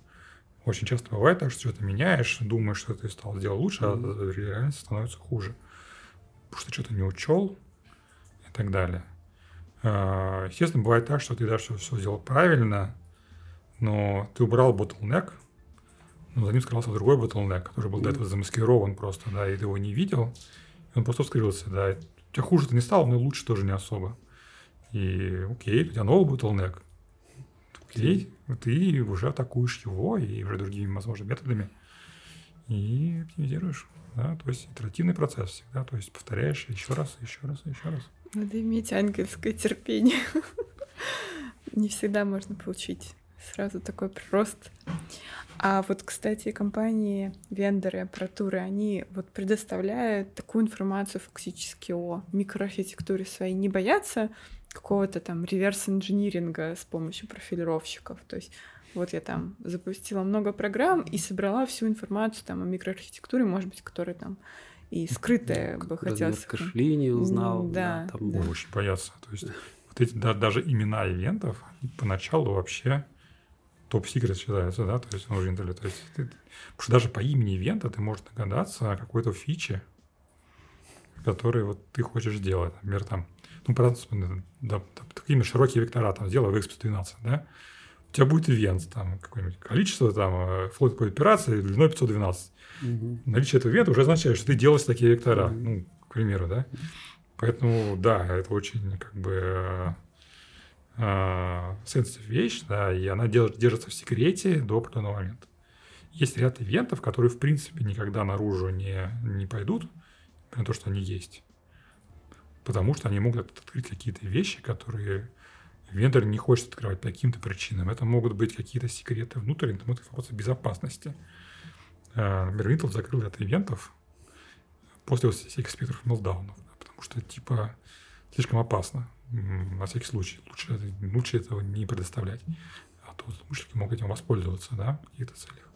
Очень часто бывает так, что что-то меняешь, думаешь, что ты стал делать лучше, а реальность становится хуже. Потому что что-то не учел и так далее. А, естественно, бывает так, что ты даже все сделал правильно, но ты убрал bottleneck, но за ним скрывался другой bottleneck, который был до этого замаскирован просто, да, и ты его не видел, он просто вскрылся, да. У тебя хуже-то не стало, но и лучше тоже не особо. И окей, у тебя новый bottleneck. Окей, ты уже атакуешь его и уже другими возможными методами и оптимизируешь. Да, то есть итеративный процесс всегда, то есть повторяешь еще раз, еще раз, еще раз. Надо иметь ангельское терпение. Не всегда можно получить сразу такой прирост. А вот, кстати, компании, вендоры, аппаратуры, они вот предоставляют такую информацию фактически о микроархитектуре своей, не боятся какого-то там реверс-инжиниринга с помощью профилировщиков. То есть вот я там запустила много программ и собрала всю информацию там о микроархитектуре, может быть, которая там и скрытая ну, бы хотелось. Кошли не узнал. Да. да, там... да. Очень боятся. То есть вот эти да, даже имена ивентов поначалу вообще топ-секрет считается, да, то есть нужен интернет. То есть ты, потому что даже по имени ивента ты можешь догадаться о какой-то фиче, который вот ты хочешь сделать. Например, там, ну, да, такими широкие вектора, там, сделай в X12, да, у тебя будет ивент, там, какое-нибудь количество, там, э, флот по операции длиной 512. Угу. Наличие этого ивента уже означает, что ты делаешь такие вектора, угу. ну, к примеру, да. Поэтому, да, это очень, как бы, э, э, вещь, да, и она держится в секрете до определенного момента. Есть ряд ивентов, которые, в принципе, никогда наружу не, не пойдут, при том, что они есть. Потому что они могут открыть какие-то вещи, которые вендор не хочет открывать по каким-то причинам. Это могут быть какие-то секреты внутренние, это вопросы безопасности. Э, например, Intel закрыл ряд ивентов после всех спектров мелдаунов, потому что, типа, слишком опасно на всякий случай. Лучше, лучше этого не предоставлять. А то злоумышленники могут этим воспользоваться, да, в каких-то целях.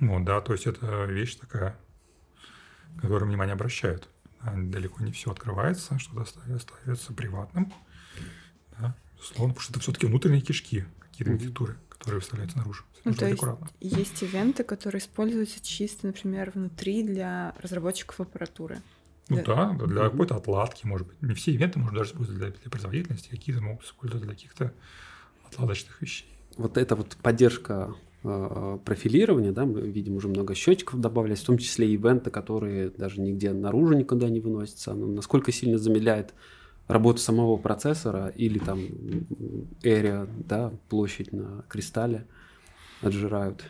Вот, да, то есть это вещь такая, на которую внимание обращают. Далеко не все открывается, что-то остается приватным. Да, безусловно, потому что это все-таки внутренние кишки, какие-то архитектуры, которые выставляются наружу. Ну, то есть есть ивенты, которые используются чисто, например, внутри для разработчиков аппаратуры. Ну да, да для какой-то отладки, может быть. Не все ивенты можно даже использовать для, для производительности, какие-то могут использовать для каких-то отладочных вещей. Вот эта вот поддержка э, профилирования, да, мы видим уже много счетчиков добавлять, в том числе ивенты, которые даже нигде наружу никуда не выносятся. Ну, насколько сильно замедляет работу самого процессора или там area, да, площадь на кристалле отжирают.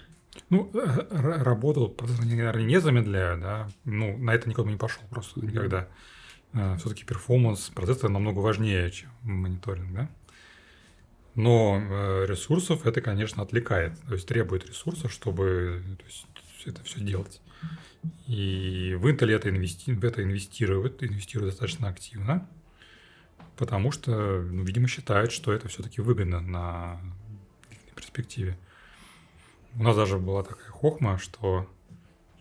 Ну, работу процесс, наверное, не замедляют, да. Ну, на это никто не пошел просто никогда. Э, Все-таки перформанс процесса намного важнее, чем мониторинг, да. Но э, ресурсов это, конечно, отвлекает. То есть требует ресурсов, чтобы то есть, это все делать. И в Intel это инвести... в это инвестируют, инвестируют достаточно активно, потому что, ну, видимо, считают, что это все-таки выгодно на перспективе. У нас даже была такая хохма, что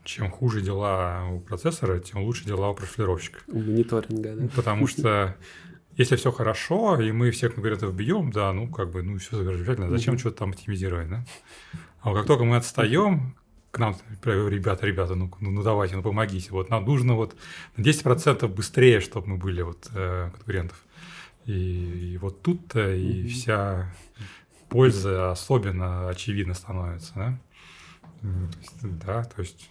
чем хуже дела у процессора, тем лучше дела у профилировщика. У мониторинга, да? Потому что если все хорошо, и мы всех конкурентов бьем, да, ну как бы, ну все замечательно, зачем что-то там оптимизировать, да? А вот как только мы отстаем, к нам, ребята, ребята, ну, ну, ну давайте, ну помогите, вот нам нужно вот на 10% быстрее, чтобы мы были вот э, конкурентов. И, и вот тут-то и вся польза особенно очевидно становится, да? Да, то есть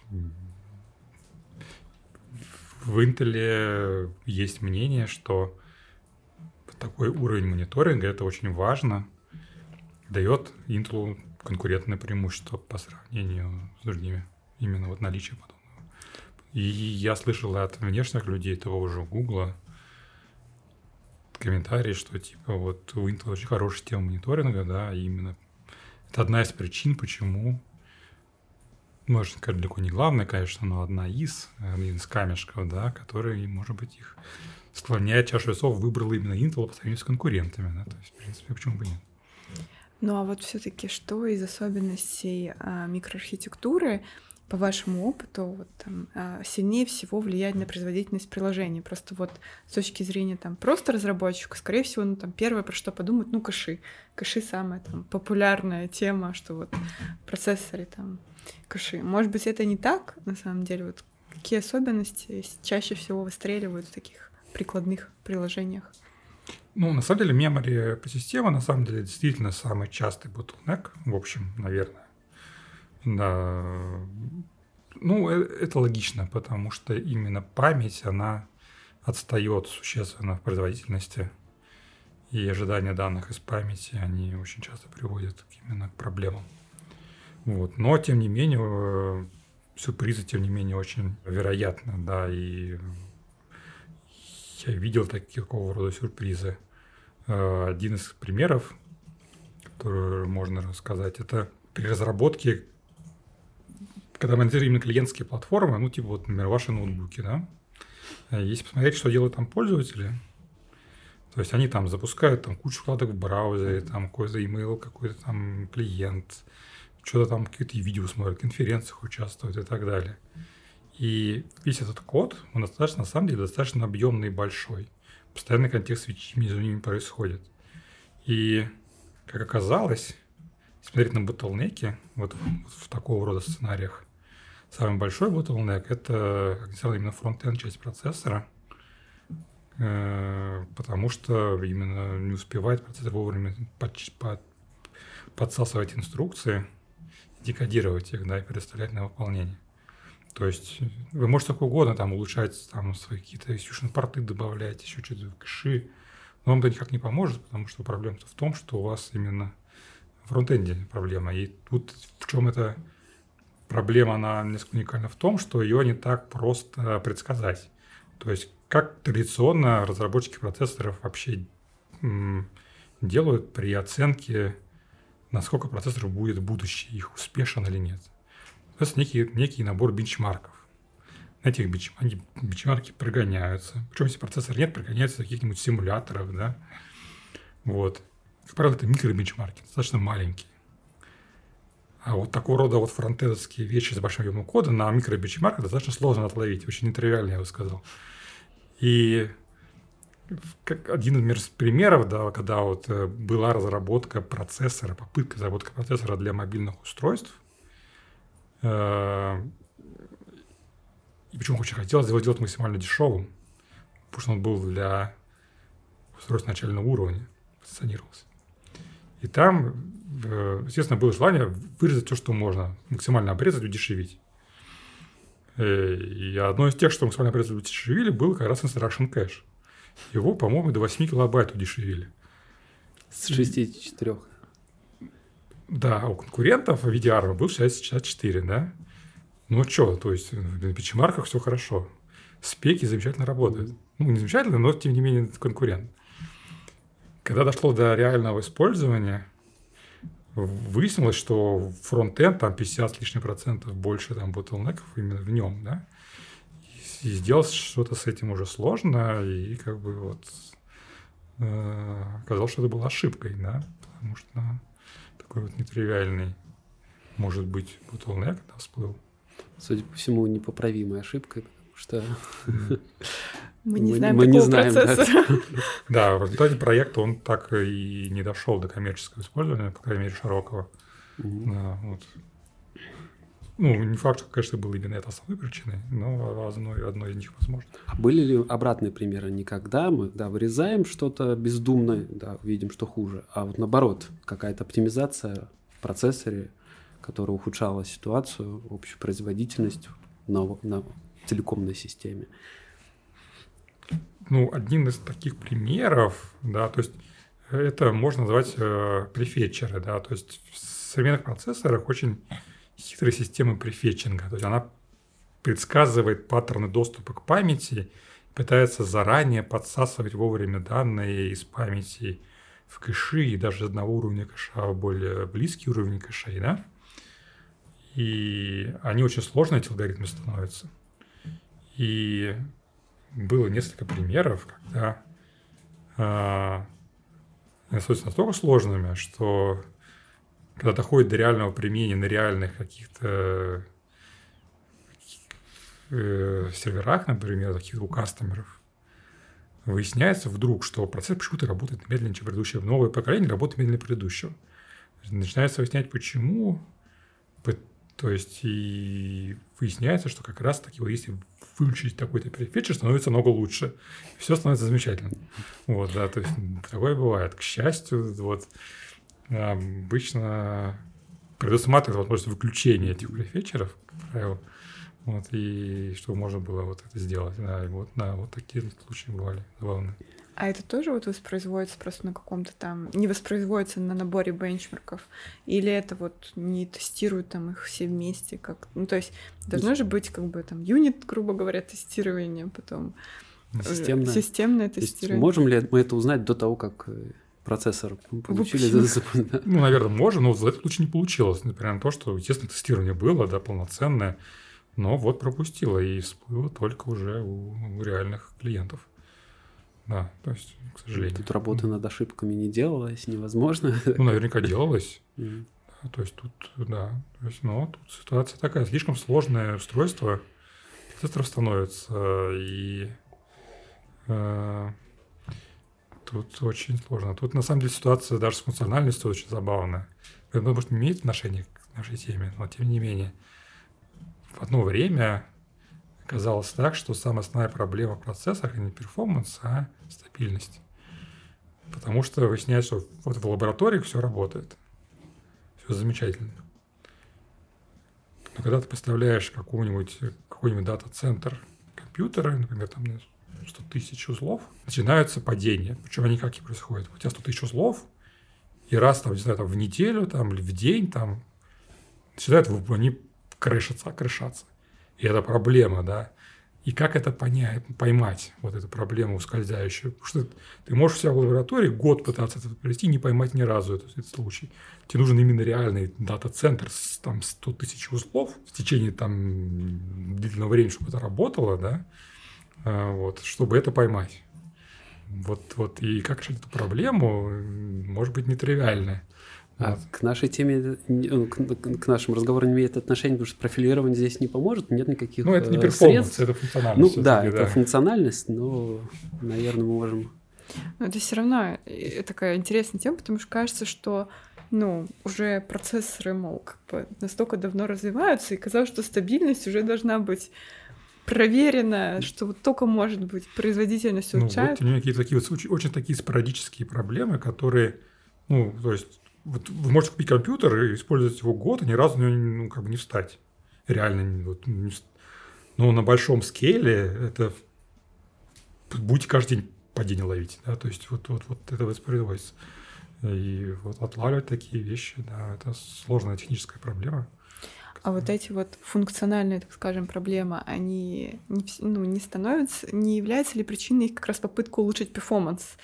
в Intel есть мнение, что такой уровень мониторинга это очень важно, дает Intel конкурентное преимущество по сравнению с другими. Именно вот наличие подобного. И я слышал от внешних людей, того уже Гугла, комментарий, что типа вот у Intel очень хорошая тема мониторинга, да, и именно это одна из причин, почему можно сказать, далеко не главная, конечно, но одна из, один из камешков, да, который, может быть, их склоняет чашу весов, выбрал именно Intel по сравнению с конкурентами, да, то есть, в принципе, почему бы нет. Ну а вот все-таки что из особенностей а, микроархитектуры по вашему опыту вот, там, а, сильнее всего влияет на производительность приложения? Просто вот с точки зрения там просто разработчика, скорее всего, ну там первое, про что подумать, ну кэши. Кэши самая там популярная тема, что вот процессоры там кэши. Может быть, это не так, на самом деле? Вот какие особенности чаще всего выстреливают в таких прикладных приложениях? Ну, на самом деле, memory система, на самом деле, действительно самый частый bottleneck, в общем, наверное. Да. Ну, э, это логично, потому что именно память, она отстает существенно в производительности. И ожидания данных из памяти, они очень часто приводят именно к проблемам. Вот. Но, тем не менее, э, сюрпризы, тем не менее, очень вероятны, да, и я видел такого рода сюрпризы. Э, один из примеров, который можно рассказать, это при разработке, когда мы анализируем именно клиентские платформы, ну, типа, вот, например, ваши ноутбуки, да, э, если посмотреть, что делают там пользователи, то есть они там запускают там кучу вкладок в браузере, там какой-то email, какой-то там клиент, что-то там какие-то видео смотрят, в конференциях участвуют и так далее. И весь этот код, он достаточно, на самом деле, достаточно объемный и большой. Постоянный контекст свечи между ними происходит. И, как оказалось, смотреть на ботлнеки, вот в, в такого рода сценариях, самый большой bottleneck – это, как ни именно фронт-энд часть процессора, э, потому что именно не успевает процессор вовремя под, под, подсасывать инструкции, декодировать их, да, и предоставлять на выполнение. То есть вы можете сколько угодно там улучшать там свои какие-то execution порты добавлять, еще что-то в кэши, но вам это никак не поможет, потому что проблема в том, что у вас именно в фронтенде проблема. И тут в чем эта проблема, она несколько уникальна в том, что ее не так просто предсказать. То есть как традиционно разработчики процессоров вообще делают при оценке, насколько процессор будет в будущем, их успешен или нет это некий, некий набор бенчмарков. На этих бенчмарки, бенчмарки прогоняются. Причем, если процессор нет, прогоняются каких-нибудь симуляторов, да. Вот. Как правило, это микробенчмарки, достаточно маленькие. А вот такого рода вот фронтендовские вещи с большим объемом кода на микробенчмарках достаточно сложно отловить, очень нетривиально, я бы сказал. И как один из примеров, да, когда вот э, была разработка процессора, попытка разработки процессора для мобильных устройств – Э, и почему очень хотелось его сделать максимально дешевым, потому что он был для устройств начального уровня, позиционировался. И там, естественно, было желание вырезать то, что можно, максимально обрезать, удешевить. Э, и одно из тех, что максимально обрезали, удешевили, был как раз Instruction Cache. Его, по-моему, до 8 килобайт удешевили. С 64. Да, у конкурентов VDR был 664, да? Ну что, то есть на печемарках все хорошо. Спеки замечательно работают. Ну, не замечательно, но тем не менее конкурент. Когда дошло до реального использования, выяснилось, что фронтенд там 50 с лишним процентов больше там ботлнеков именно в нем, да? И сделать что-то с этим уже сложно, и как бы вот э, оказалось, что это была ошибкой, да, потому что такой вот нетривиальный, может быть, bottleneck да, всплыл. Судя по всему, непоправимой ошибкой, что мы не знаем мы не знаем, процессора. Да. в результате проекта он так и не дошел до коммерческого использования, по крайней мере, широкого. Да, вот. Ну, не факт, что, конечно, было именно это основной причиной, но одной, одной из них возможно. А были ли обратные примеры? Никогда мы да, вырезаем что-то бездумно, да, видим, что хуже, а вот наоборот, какая-то оптимизация в процессоре, которая ухудшала ситуацию, общую производительность на, на целиком на системе. Ну, один из таких примеров, да, то есть это можно назвать э, префетчеры, да, то есть в современных процессорах очень хитрой системы префетчинга. То есть она предсказывает паттерны доступа к памяти, пытается заранее подсасывать вовремя данные из памяти в кэши и даже из одного уровня кэша в более близкий уровень кэшей, да? И они очень сложные, эти алгоритмы становятся. И было несколько примеров, когда э, они настолько сложными, что когда доходит до реального применения на реальных каких-то э, серверах, например, таких у кастомеров, выясняется вдруг, что процесс почему-то работает медленнее, чем предыдущее. Новое поколение работает медленнее предыдущего. Начинается выяснять, почему. То есть и выясняется, что как раз таки вот если выключить такой-то фичер, становится много лучше. Все становится замечательно. Вот, да, то есть такое бывает. К счастью, вот обычно предусматривает возможность выключения этих префетчеров, как правило, вот, и чтобы можно было вот это сделать. Да, и вот, да, вот такие случаи бывали забавные. А это тоже вот воспроизводится просто на каком-то там, не воспроизводится на наборе бенчмарков? Или это вот не тестируют там их все вместе? Как... Ну, то есть должно же быть как бы там юнит, грубо говоря, тестирование, потом системное, системное тестирование. можем ли мы это узнать до того, как э, процессор получили. Ну, наверное, можем, но в этом случае не получилось. Например, на то, что, естественно, тестирование было, да, полноценное, но вот пропустило и всплыло только уже у реальных клиентов. Да, то есть, к сожалению. Тут работа над ошибками не делалась, невозможно. Ну, наверняка делалось. Mm. Да, то есть тут, да, то есть, но тут ситуация такая, слишком сложное устройство, процессоров становится, и э, тут очень сложно. Тут, на самом деле, ситуация даже с функциональностью очень забавная. Это, может, не имеет отношения к нашей теме, но тем не менее. В одно время Казалось так, что самая основная проблема в процессах не перформанс, а стабильность. Потому что выясняется, что вот в лаборатории все работает. Все замечательно. Но когда ты представляешь какой-нибудь какой-нибудь дата-центр компьютера, например, там 100 тысяч узлов, начинаются падения. Причем они как и происходят. У тебя 100 тысяч узлов, и раз там, не знаю, там в неделю там, или в день там начинают они крышатся, крышаться. И это проблема, да. И как это понять, поймать, вот эту проблему ускользающую? Потому что ты можешь у себя в лаборатории год пытаться это провести, не поймать ни разу этот, этот случай. Тебе нужен именно реальный дата-центр с там, 100 тысяч узлов в течение там, длительного времени, чтобы это работало, да, а, вот, чтобы это поймать. Вот, вот, и как решить эту проблему, может быть, нетривиальная. А к нашей теме, ну, к, нашему разговору не имеет отношения, потому что профилирование здесь не поможет, нет никаких Ну, это не э, перформанс, это функциональность. Ну, да, это функциональность, но, наверное, мы можем... Но это все равно э, такая интересная тема, потому что кажется, что ну, уже процессоры, мол, как бы настолько давно развиваются, и казалось, что стабильность уже должна быть проверена, что вот только может быть производительность улучшает. Ну, вот какие-то такие вот очень такие спорадические проблемы, которые, ну, то есть вот вы можете купить компьютер и использовать его год, и ни разу ну, как бы не встать. Реально. Вот, не вст... Но на большом скейле это будете каждый день падение ловить. Да? То есть вот, вот, вот это воспроизводится. И вот отлавливать такие вещи, да, это сложная техническая проблема. А вот эти вот функциональные, так скажем, проблемы, они не, ну, не становятся, не являются ли причиной как раз попытка улучшить перформанс?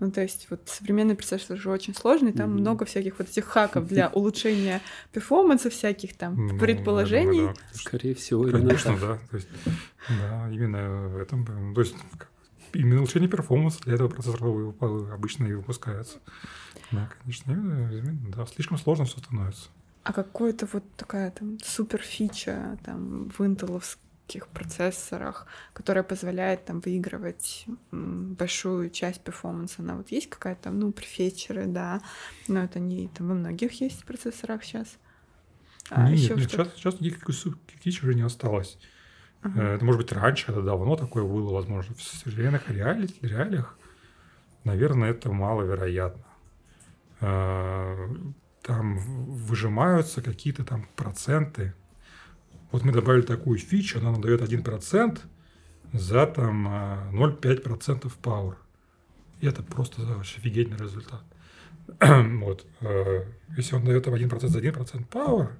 Ну, то есть вот современный процессор же очень сложный, там mm-hmm. много всяких вот этих хаков для улучшения перформанса, всяких там ну, предположений. Думаю, да. Скорее всего, Конечно, да. То есть, да, именно в этом. То есть именно улучшение перформанса для этого процессора обычно и выпускается. Да, конечно, именно, да, слишком сложно все становится. А какое-то вот такая там супер фича там в интеловском таких процессорах, которая позволяет там выигрывать большую часть перформанса. Она вот есть какая-то, ну, префетчеры, да, но это не там во многих есть процессорах сейчас. А нет, нет сейчас, сейчас никаких фич уже не осталось. Uh-huh. Это может быть раньше, это давно такое было, возможно, в современных реалиях, реалиях наверное, это маловероятно. Э, там выжимаются какие-то там проценты вот мы добавили такую фичу, она нам дает 1% за там 0,5% power. И это просто офигительный результат. вот. Э, если он дает 1% за 1% power,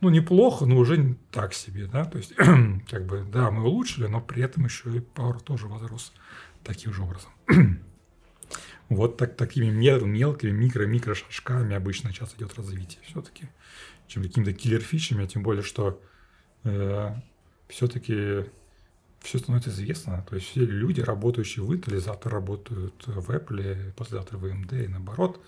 ну, неплохо, но уже так себе, да, то есть, как бы, да, мы улучшили, но при этом еще и Power тоже возрос таким же образом. вот так, такими мел, мелкими микро-микро шажками обычно сейчас идет развитие все-таки, чем какими-то киллер-фичами, тем более, что э, все-таки все становится известно. То есть все люди, работающие в Intel, завтра работают в Apple, послезавтра в AMD и наоборот.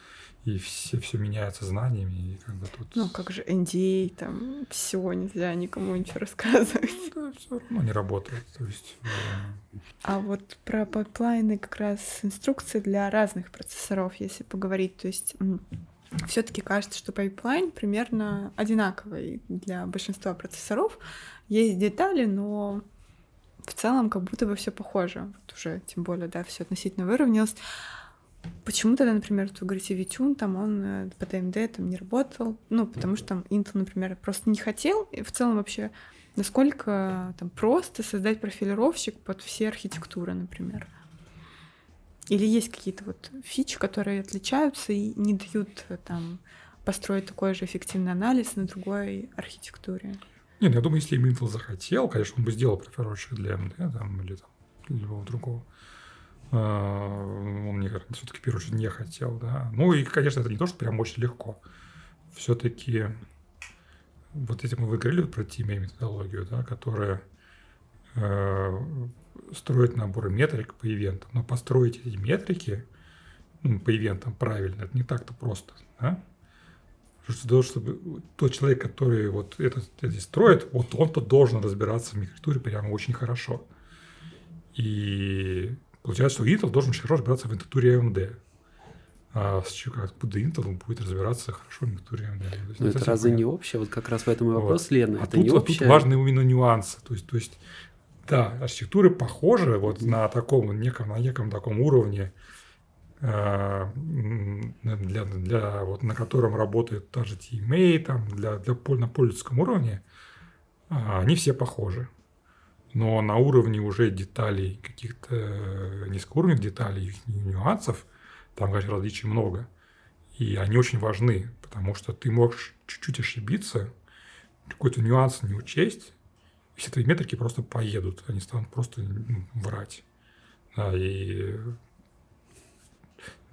И все, все меняется знаниями. И как бы тут... Ну, как же NDA, там все нельзя никому ничего рассказывать. Ну, да, все равно не работает. То есть, э... А вот про пайплайны как раз инструкции для разных процессоров, если поговорить. То есть все-таки кажется, что пайплайн примерно одинаковый для большинства процессоров. Есть детали, но в целом как будто бы все похоже. Вот уже, тем более, да, все относительно выровнялось. Почему тогда, например, вы говорите, VTune, там он э, под AMD там не работал? Ну, потому что там Intel, например, просто не хотел. И в целом вообще, насколько там просто создать профилировщик под все архитектуры, например? Или есть какие-то вот фичи, которые отличаются и не дают э, там построить такой же эффективный анализ на другой архитектуре? Нет, я думаю, если Intel захотел, конечно, он бы сделал профилировщик для AMD там, или там, любого другого. А, он, мне кажется, все-таки очередь не хотел, да. Ну и, конечно, это не то, что прям очень легко. Все-таки вот этим мы выиграли про тимей методологию, да, которая э, строит наборы метрик по ивентам. Но построить эти метрики ну, по ивентам правильно, это не так-то просто, да? Что, чтобы тот человек, который вот это, это строит, вот он-то должен разбираться в микрокультуре прямо очень хорошо. И получается, что Intel должен очень хорошо разбираться в интектуре AMD. А откуда Intel будет разбираться хорошо в интектуре AMD. Но это разве не общее? Вот как раз в этом и вопрос, вот. Лена. А это тут, не а тут важны именно нюансы. То есть, то есть да, архитектуры похожи вот на таком неком, на неком таком уровне, Э, для, для, вот, на котором работает та же TMA, там, для, для, на пользовательском уровне, а, они все похожи. Но на уровне уже деталей, каких-то э, низкоуровневых деталей, их нюансов, там, конечно, различий много. И они очень важны, потому что ты можешь чуть-чуть ошибиться, какой-то нюанс не учесть, все твои метрики просто поедут, они станут просто ну, врать. Да, и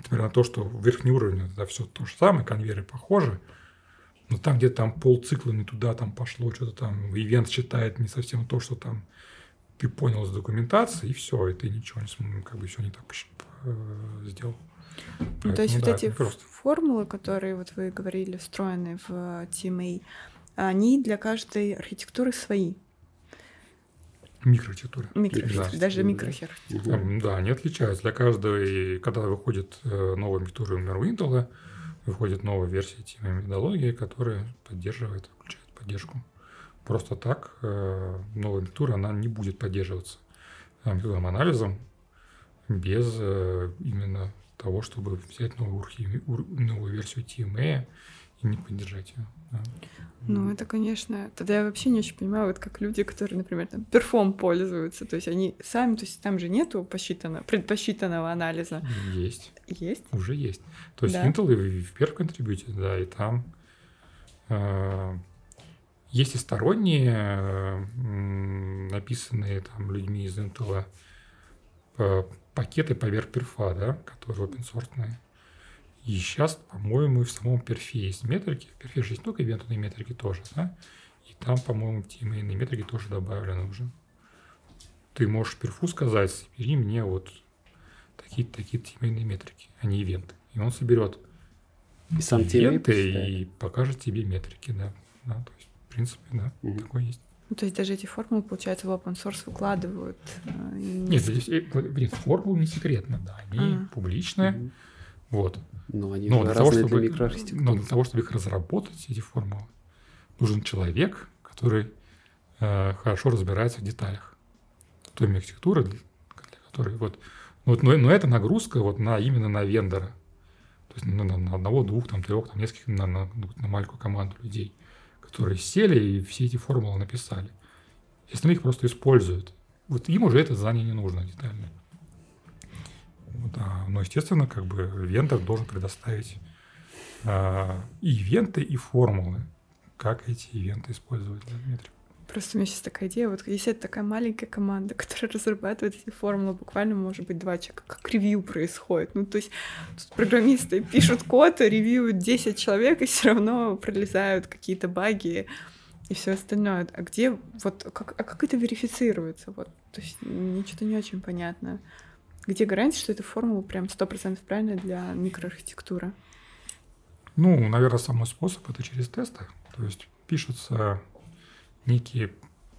Несмотря на то, что верхний уровень это все то же самое, конвейеры похожи, но там где-то там полцикла не туда там пошло, что-то там ивент считает не совсем то, что там ты понял из документации, и все, и ты ничего не смог, как бы все не так э, сделал. Ну, Поэтому, то есть да, вот эти просто... формулы, которые вот вы говорили, встроены в TMA, они для каждой архитектуры свои. Микроархитектуры, да. даже микроархитектуры. Да, они отличаются. Для каждой, когда выходит э, новая архитектура, например, у Intel, выходит новая версия темы методологии, которая поддерживает, включает поддержку. Просто так э, новая архитектура, она не будет поддерживаться методом анализом без э, именно того, чтобы взять новую, новую версию TMA и не поддержать ее. Да. Ну, это, конечно, тогда я вообще не очень понимаю, вот как люди, которые, например, там, перфом пользуются, то есть они сами, то есть там же нету посчитанного, предпосчитанного анализа. Есть. Есть? Уже есть. То есть да. Intel и в первом контрибьюте, да, и там э, есть и сторонние, э, написанные там людьми из Intel э, пакеты поверх перфа, да, которые open source. И сейчас, по-моему, в самом перфе есть метрики. В перфе же есть только ивентные метрики тоже, да? И там, по-моему, тимейные метрики тоже добавлены уже. Ты можешь перфу сказать, собери мне вот такие-то такие тимейные метрики, а не ивенты. И он соберет и сам ивенты и покажет тебе метрики, да. да. То есть, в принципе, да, угу. такое есть. Ну, то есть даже эти формулы, получается, в open source выкладывают? Э, Нет, здесь, э, нет, формулы не секретно, да, они а. публичные. Угу. Вот. Но они Но для того, чтобы, но для того, чтобы их разработать, эти формулы, нужен человек, который э, хорошо разбирается в деталях той архитектуры, для которой вот, вот но, но это нагрузка вот на именно на вендора, то есть на, на одного, двух, там, трех, там, нескольких, на, на, на маленькую команду людей, которые сели и все эти формулы написали. И остальные их просто используют. Вот им уже это знание не нужно детально. Да, но, естественно, как бы вендор должен предоставить э, и ивенты, и формулы, как эти ивенты использовать для метрик. Просто у меня сейчас такая идея, вот если это такая маленькая команда, которая разрабатывает эти формулы, буквально, может быть, два человека, как ревью происходит. Ну, то есть тут программисты пишут код, ревьюют 10 человек, и все равно пролезают какие-то баги и все остальное. А где, вот, как, а как это верифицируется? Вот, то есть ничего не очень понятно. Где гарантия, что эта формула прям 100% правильная для микроархитектуры? Ну, наверное, самый способ — это через тесты. То есть пишутся некие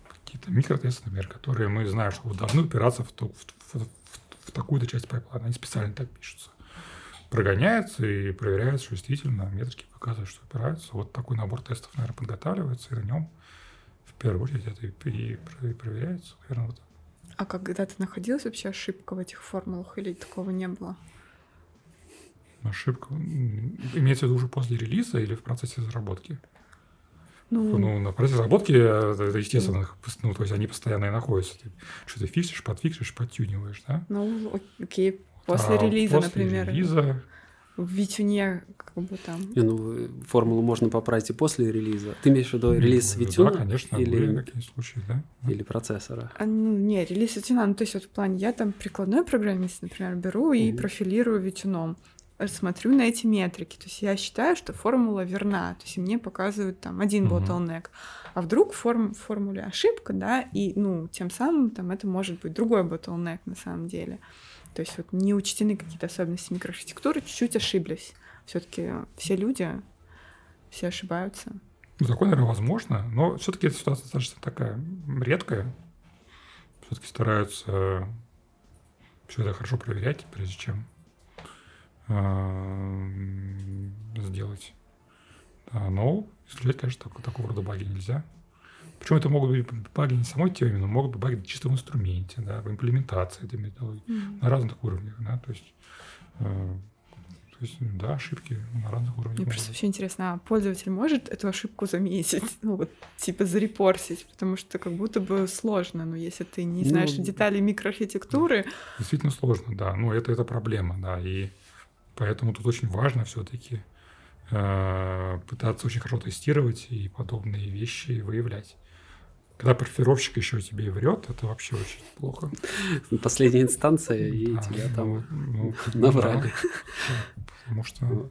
какие-то микротесты, например, которые мы знаем, что должны упираться в, ту, в, в, в такую-то часть пайплайна. Они специально так пишутся. Прогоняется и проверяется, что действительно метрики показывают, что упираются. Вот такой набор тестов, наверное, подготавливается, и на нем в первую очередь это и, и проверяется, наверное, вот. А когда-то находилась вообще ошибка в этих формулах или такого не было? Ошибка? Имеется в виду уже после релиза или в процессе разработки? Ну, ну на процессе разработки, это, естественно, ну, то есть они постоянно и находятся. Ты что-то фиксишь, подфиксишь, подтюниваешь, да? Ну, окей, после а релиза, после например. релиза в VTune е как бы там. Не, ну, формулу можно поправить и после релиза. Ты имеешь в виду релиз ну, VTune а? Да, конечно, или... были такие случаи, да. Или процессора? А, ну, не, релиз VTune а, ну, то есть вот в плане, я там прикладной программист, например, беру и mm-hmm. профилирую VTune ом смотрю на эти метрики. То есть я считаю, что формула верна. То есть мне показывают там один mm-hmm. bottleneck. А вдруг в, форм, в формуле ошибка, да, и, ну, тем самым там это может быть другой bottleneck на самом деле. То есть вот не учтены какие-то особенности микроархитектуры, чуть-чуть ошиблись. все таки все люди, все ошибаются. Ну, такое, наверное, возможно, но все таки эта ситуация достаточно такая редкая. все таки стараются все это хорошо проверять, прежде чем а, сделать. Да, но исключать, конечно, такого рода баги нельзя. Причем это могут быть баги не самой теме, но могут быть баги чисто в инструменте, да, в имплементации этой методологии mm-hmm. на разных уровнях. Да, то есть э, то есть, да, ошибки на разных уровнях. Мне просто вообще интересно, а пользователь может эту ошибку заметить, ну вот, типа зарепорсить, потому что как будто бы сложно, но если ты не знаешь ну, детали микроархитектуры... Действительно сложно, да, ну это, это проблема, да, и Поэтому тут очень важно все-таки э, пытаться очень хорошо тестировать и подобные вещи выявлять. Когда профилировщик еще тебе врет, это вообще очень плохо. Последняя инстанция, и да, тебя там ну, ну. Да, потому что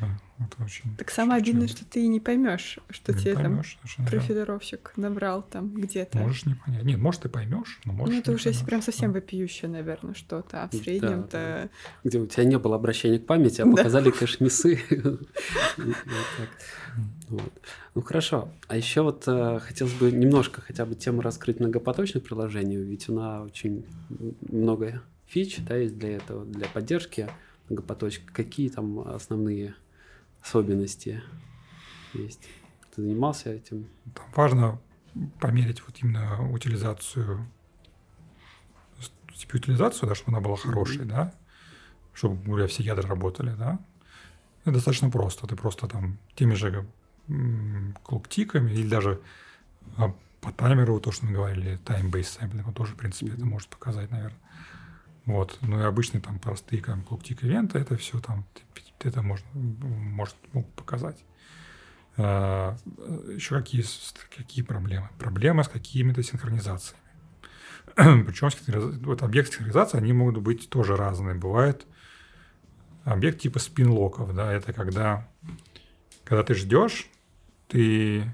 да, это очень... Так самое обидное, что ты не поймешь, что не тебе поймешь, там профилировщик набрал там где-то. Можешь не понять. Нет, может, ты поймешь, но можешь. Ну, это уже если прям совсем вопиющее, наверное, что-то. А в среднем-то. Да, Где у тебя не было обращения к памяти, а показали кэш-мисы. Ну хорошо. А еще вот э, хотелось бы немножко хотя бы тему раскрыть многопоточных приложений, ведь у нас очень много фич, да, есть для этого, для поддержки многопоточки. Какие там основные особенности есть. Ты занимался этим? Там важно померить вот именно утилизацию, типа утилизацию, да, чтобы она была хорошей, mm-hmm. да, чтобы, говоря, все ядра работали, да. Это достаточно просто. Ты просто там теми же клуктиками или даже а, по таймеру, то, что мы говорили, time-based sampling, он тоже, в принципе, mm-hmm. это может показать, наверное. Вот. Ну и обычные там простые там, клуктик ивенты, это все там это можно, может могут показать. А, еще какие, какие проблемы? Проблемы с какими-то синхронизациями. Причем вот объект синхронизации, они могут быть тоже разные. Бывает объект типа спин-локов, да, это когда, когда ты ждешь, ты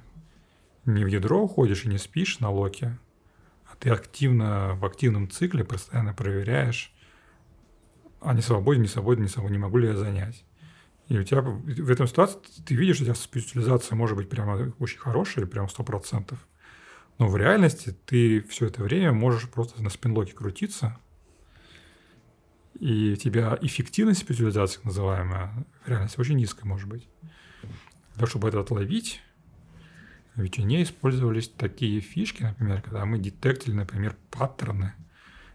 не в ядро уходишь и не спишь на локе, а ты активно, в активном цикле постоянно проверяешь, а не свободен, не свободен, не свободен, не могу ли я занять. И у тебя в этом ситуации ты видишь, у тебя специализация может быть прямо очень хорошая, или прямо 100%. Но в реальности ты все это время можешь просто на спинлоке крутиться, и у тебя эффективность специализации, называемая, в реальности очень низкая может быть. Для того, чтобы это отловить, ведь у нее использовались такие фишки, например, когда мы детектили, например, паттерны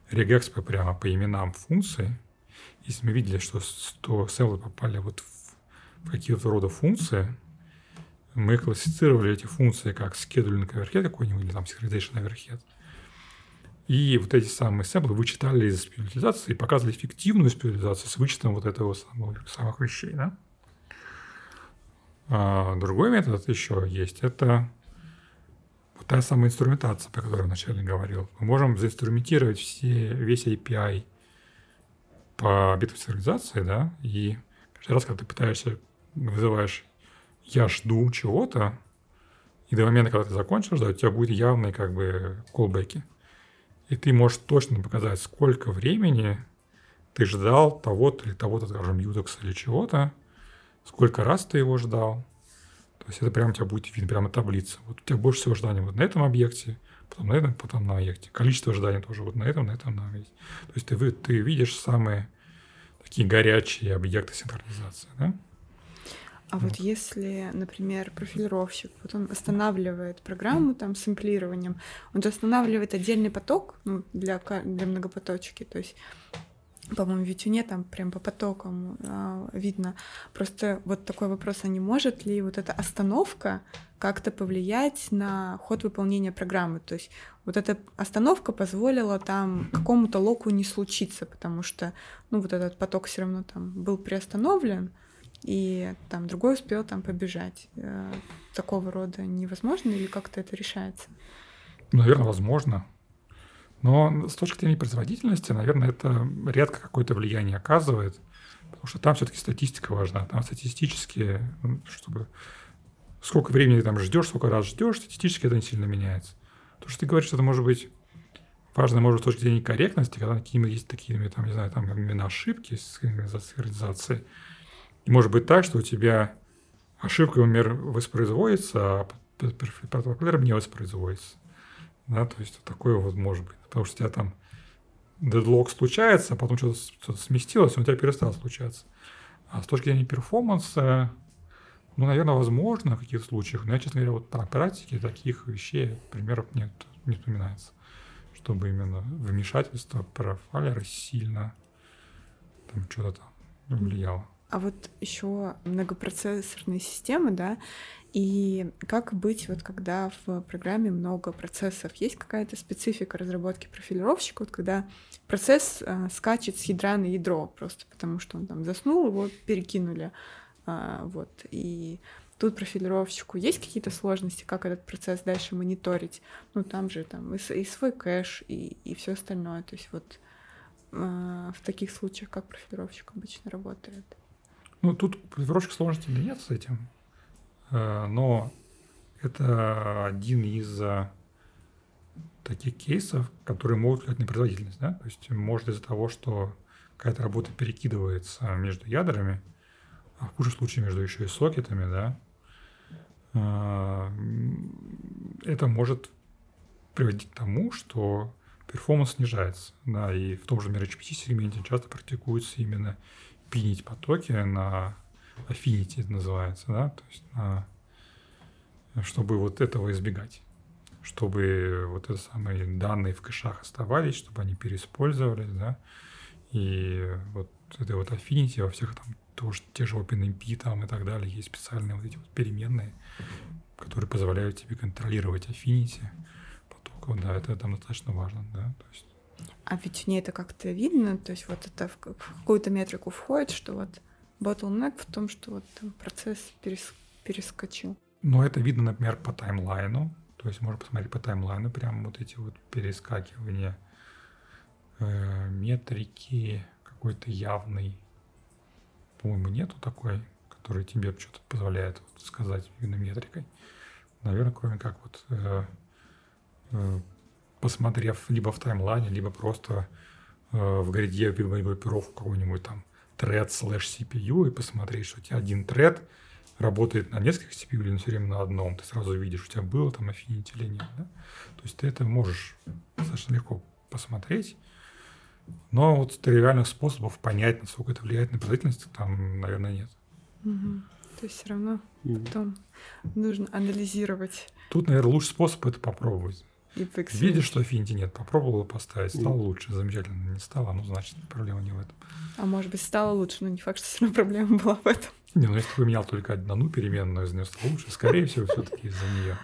регэкспа прямо по именам функций, если мы видели, что 100 сэмплы попали вот в какие-то рода функции, мы классифицировали эти функции как scheduling overhead какой-нибудь, или там synchronization overhead. И вот эти самые сэмплы вычитали из специализации и показывали эффективную специализацию с вычетом вот этого самого, самых вещей. Да? А другой метод еще есть. Это вот та самая инструментация, про которую я вначале говорил. Мы можем заинструментировать все, весь API по битве цивилизации, да, и каждый раз, когда ты пытаешься, вызываешь «я жду чего-то», и до момента, когда ты закончил ждать, у тебя будет явные как бы колбеки. И ты можешь точно показать, сколько времени ты ждал того-то или того-то, скажем, Юдекса или чего-то, сколько раз ты его ждал. То есть это прямо у тебя будет видно, прямо таблица. Вот у тебя больше всего ожиданий вот на этом объекте, потом на этом, потом на объекте. Количество ожиданий тоже вот на этом, на этом, на объекте. То есть ты, ты видишь самые такие горячие объекты синхронизации, да? А вот если, например, профилировщик, вот он останавливает программу там с сэмплированием, он же останавливает отдельный поток ну, для, для многопоточки, то есть по-моему, в Ютюне там прям по потокам а, видно. Просто вот такой вопрос, а не может ли вот эта остановка как-то повлиять на ход выполнения программы? То есть вот эта остановка позволила там какому-то локу не случиться, потому что, ну, вот этот поток все равно там был приостановлен, и там другой успел там побежать. Э, такого рода невозможно или как-то это решается? Наверное, возможно. Но с точки зрения производительности, наверное, это редко какое-то влияние оказывает, потому что там все-таки статистика важна. Там статистически, ну, чтобы сколько времени ты там ждешь, сколько раз ждешь, статистически это не сильно меняется. То, что ты говоришь, что это может быть важно, может, с точки зрения корректности, когда какие-нибудь есть такие, там, не знаю, там именно ошибки с синхронизацией, может быть так, что у тебя ошибка, например, воспроизводится, а протоколером не воспроизводится. Да, то есть такое вот может быть. Потому что у тебя там дедлог случается, а потом что-то, что сместилось, он у тебя перестал случаться. А с точки зрения перформанса, ну, наверное, возможно в каких-то случаях, но я, честно говоря, вот на практике таких вещей, примеров нет, не вспоминается, чтобы именно вмешательство профайлера сильно там что-то там влияло. А вот еще многопроцессорные системы, да, и как быть, вот когда в программе много процессов? Есть какая-то специфика разработки профилировщика, вот когда процесс э, скачет с ядра на ядро, просто потому что он там заснул, его перекинули. Э, вот, и тут профилировщику есть какие-то сложности, как этот процесс дальше мониторить? Ну, там же там и, и свой кэш, и, и все остальное. То есть вот э, в таких случаях как профилировщик обычно работает? Ну, тут профилировщик сложностей нет с этим, э, но это один из э, таких кейсов, которые могут влиять на производительность. Да? То есть может из-за того, что какая-то работа перекидывается между ядрами, а в худшем случае между еще и сокетами, да, э, это может приводить к тому, что перформанс снижается. Да, и в том же HPC сегменте часто практикуется именно пинить потоки на affinity это называется, да, то есть на, чтобы вот этого избегать, чтобы вот эти самые данные в кэшах оставались, чтобы они переиспользовались, да, и вот это вот affinity во всех там тоже те же OpenMP там и так далее, есть специальные вот эти вот переменные, которые позволяют тебе контролировать affinity потоков, да, это там достаточно важно, да, то есть а ведь не это как-то видно, то есть вот это в, какую-то метрику входит, что вот bottleneck в том, что вот процесс перес, перескочил. Ну, это видно, например, по таймлайну. То есть можно посмотреть по таймлайну прямо вот эти вот перескакивания э, метрики какой-то явный. По-моему, нету такой, который тебе что-то позволяет вот сказать именно метрикой. Наверное, кроме как вот э, э, посмотрев либо в таймлайне, либо просто э, в гриде группировку какой-нибудь там thread slash CPU и посмотреть, что у тебя один thread работает на нескольких CPU или все время на одном. Ты сразу видишь, у тебя было там Affinity или нет. Да? То есть ты это можешь достаточно легко посмотреть. Но вот тривиальных способов понять, насколько это влияет на производительность, там, наверное, нет. Угу. То есть все равно потом нужно анализировать. Тут, наверное, лучший способ это попробовать. Видишь, что Affinity нет, попробовала поставить, стало лучше, замечательно, не стало, ну, значит, проблема не в этом. А может быть, стало лучше, но не факт, что все равно проблема была в этом. Не, ну если ты поменял только одну переменную, из нее стало лучше, скорее всего, все таки из-за нее.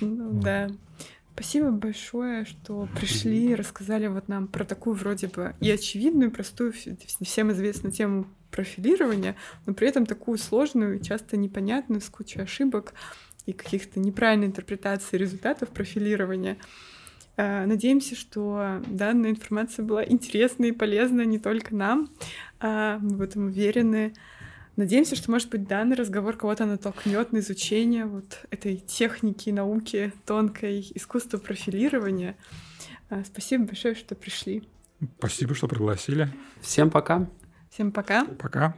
Ну, да. Спасибо большое, что пришли, рассказали вот нам про такую вроде бы и очевидную, простую, всем известную тему профилирования, но при этом такую сложную, часто непонятную, с кучей ошибок и каких-то неправильной интерпретаций результатов профилирования. Э, надеемся, что данная информация была интересна и полезна не только нам, а мы в этом уверены. Надеемся, что, может быть, данный разговор кого-то натолкнет на изучение вот этой техники, науки, тонкой искусства профилирования. Э, спасибо большое, что пришли. Спасибо, что пригласили. Всем пока. Всем пока. Пока.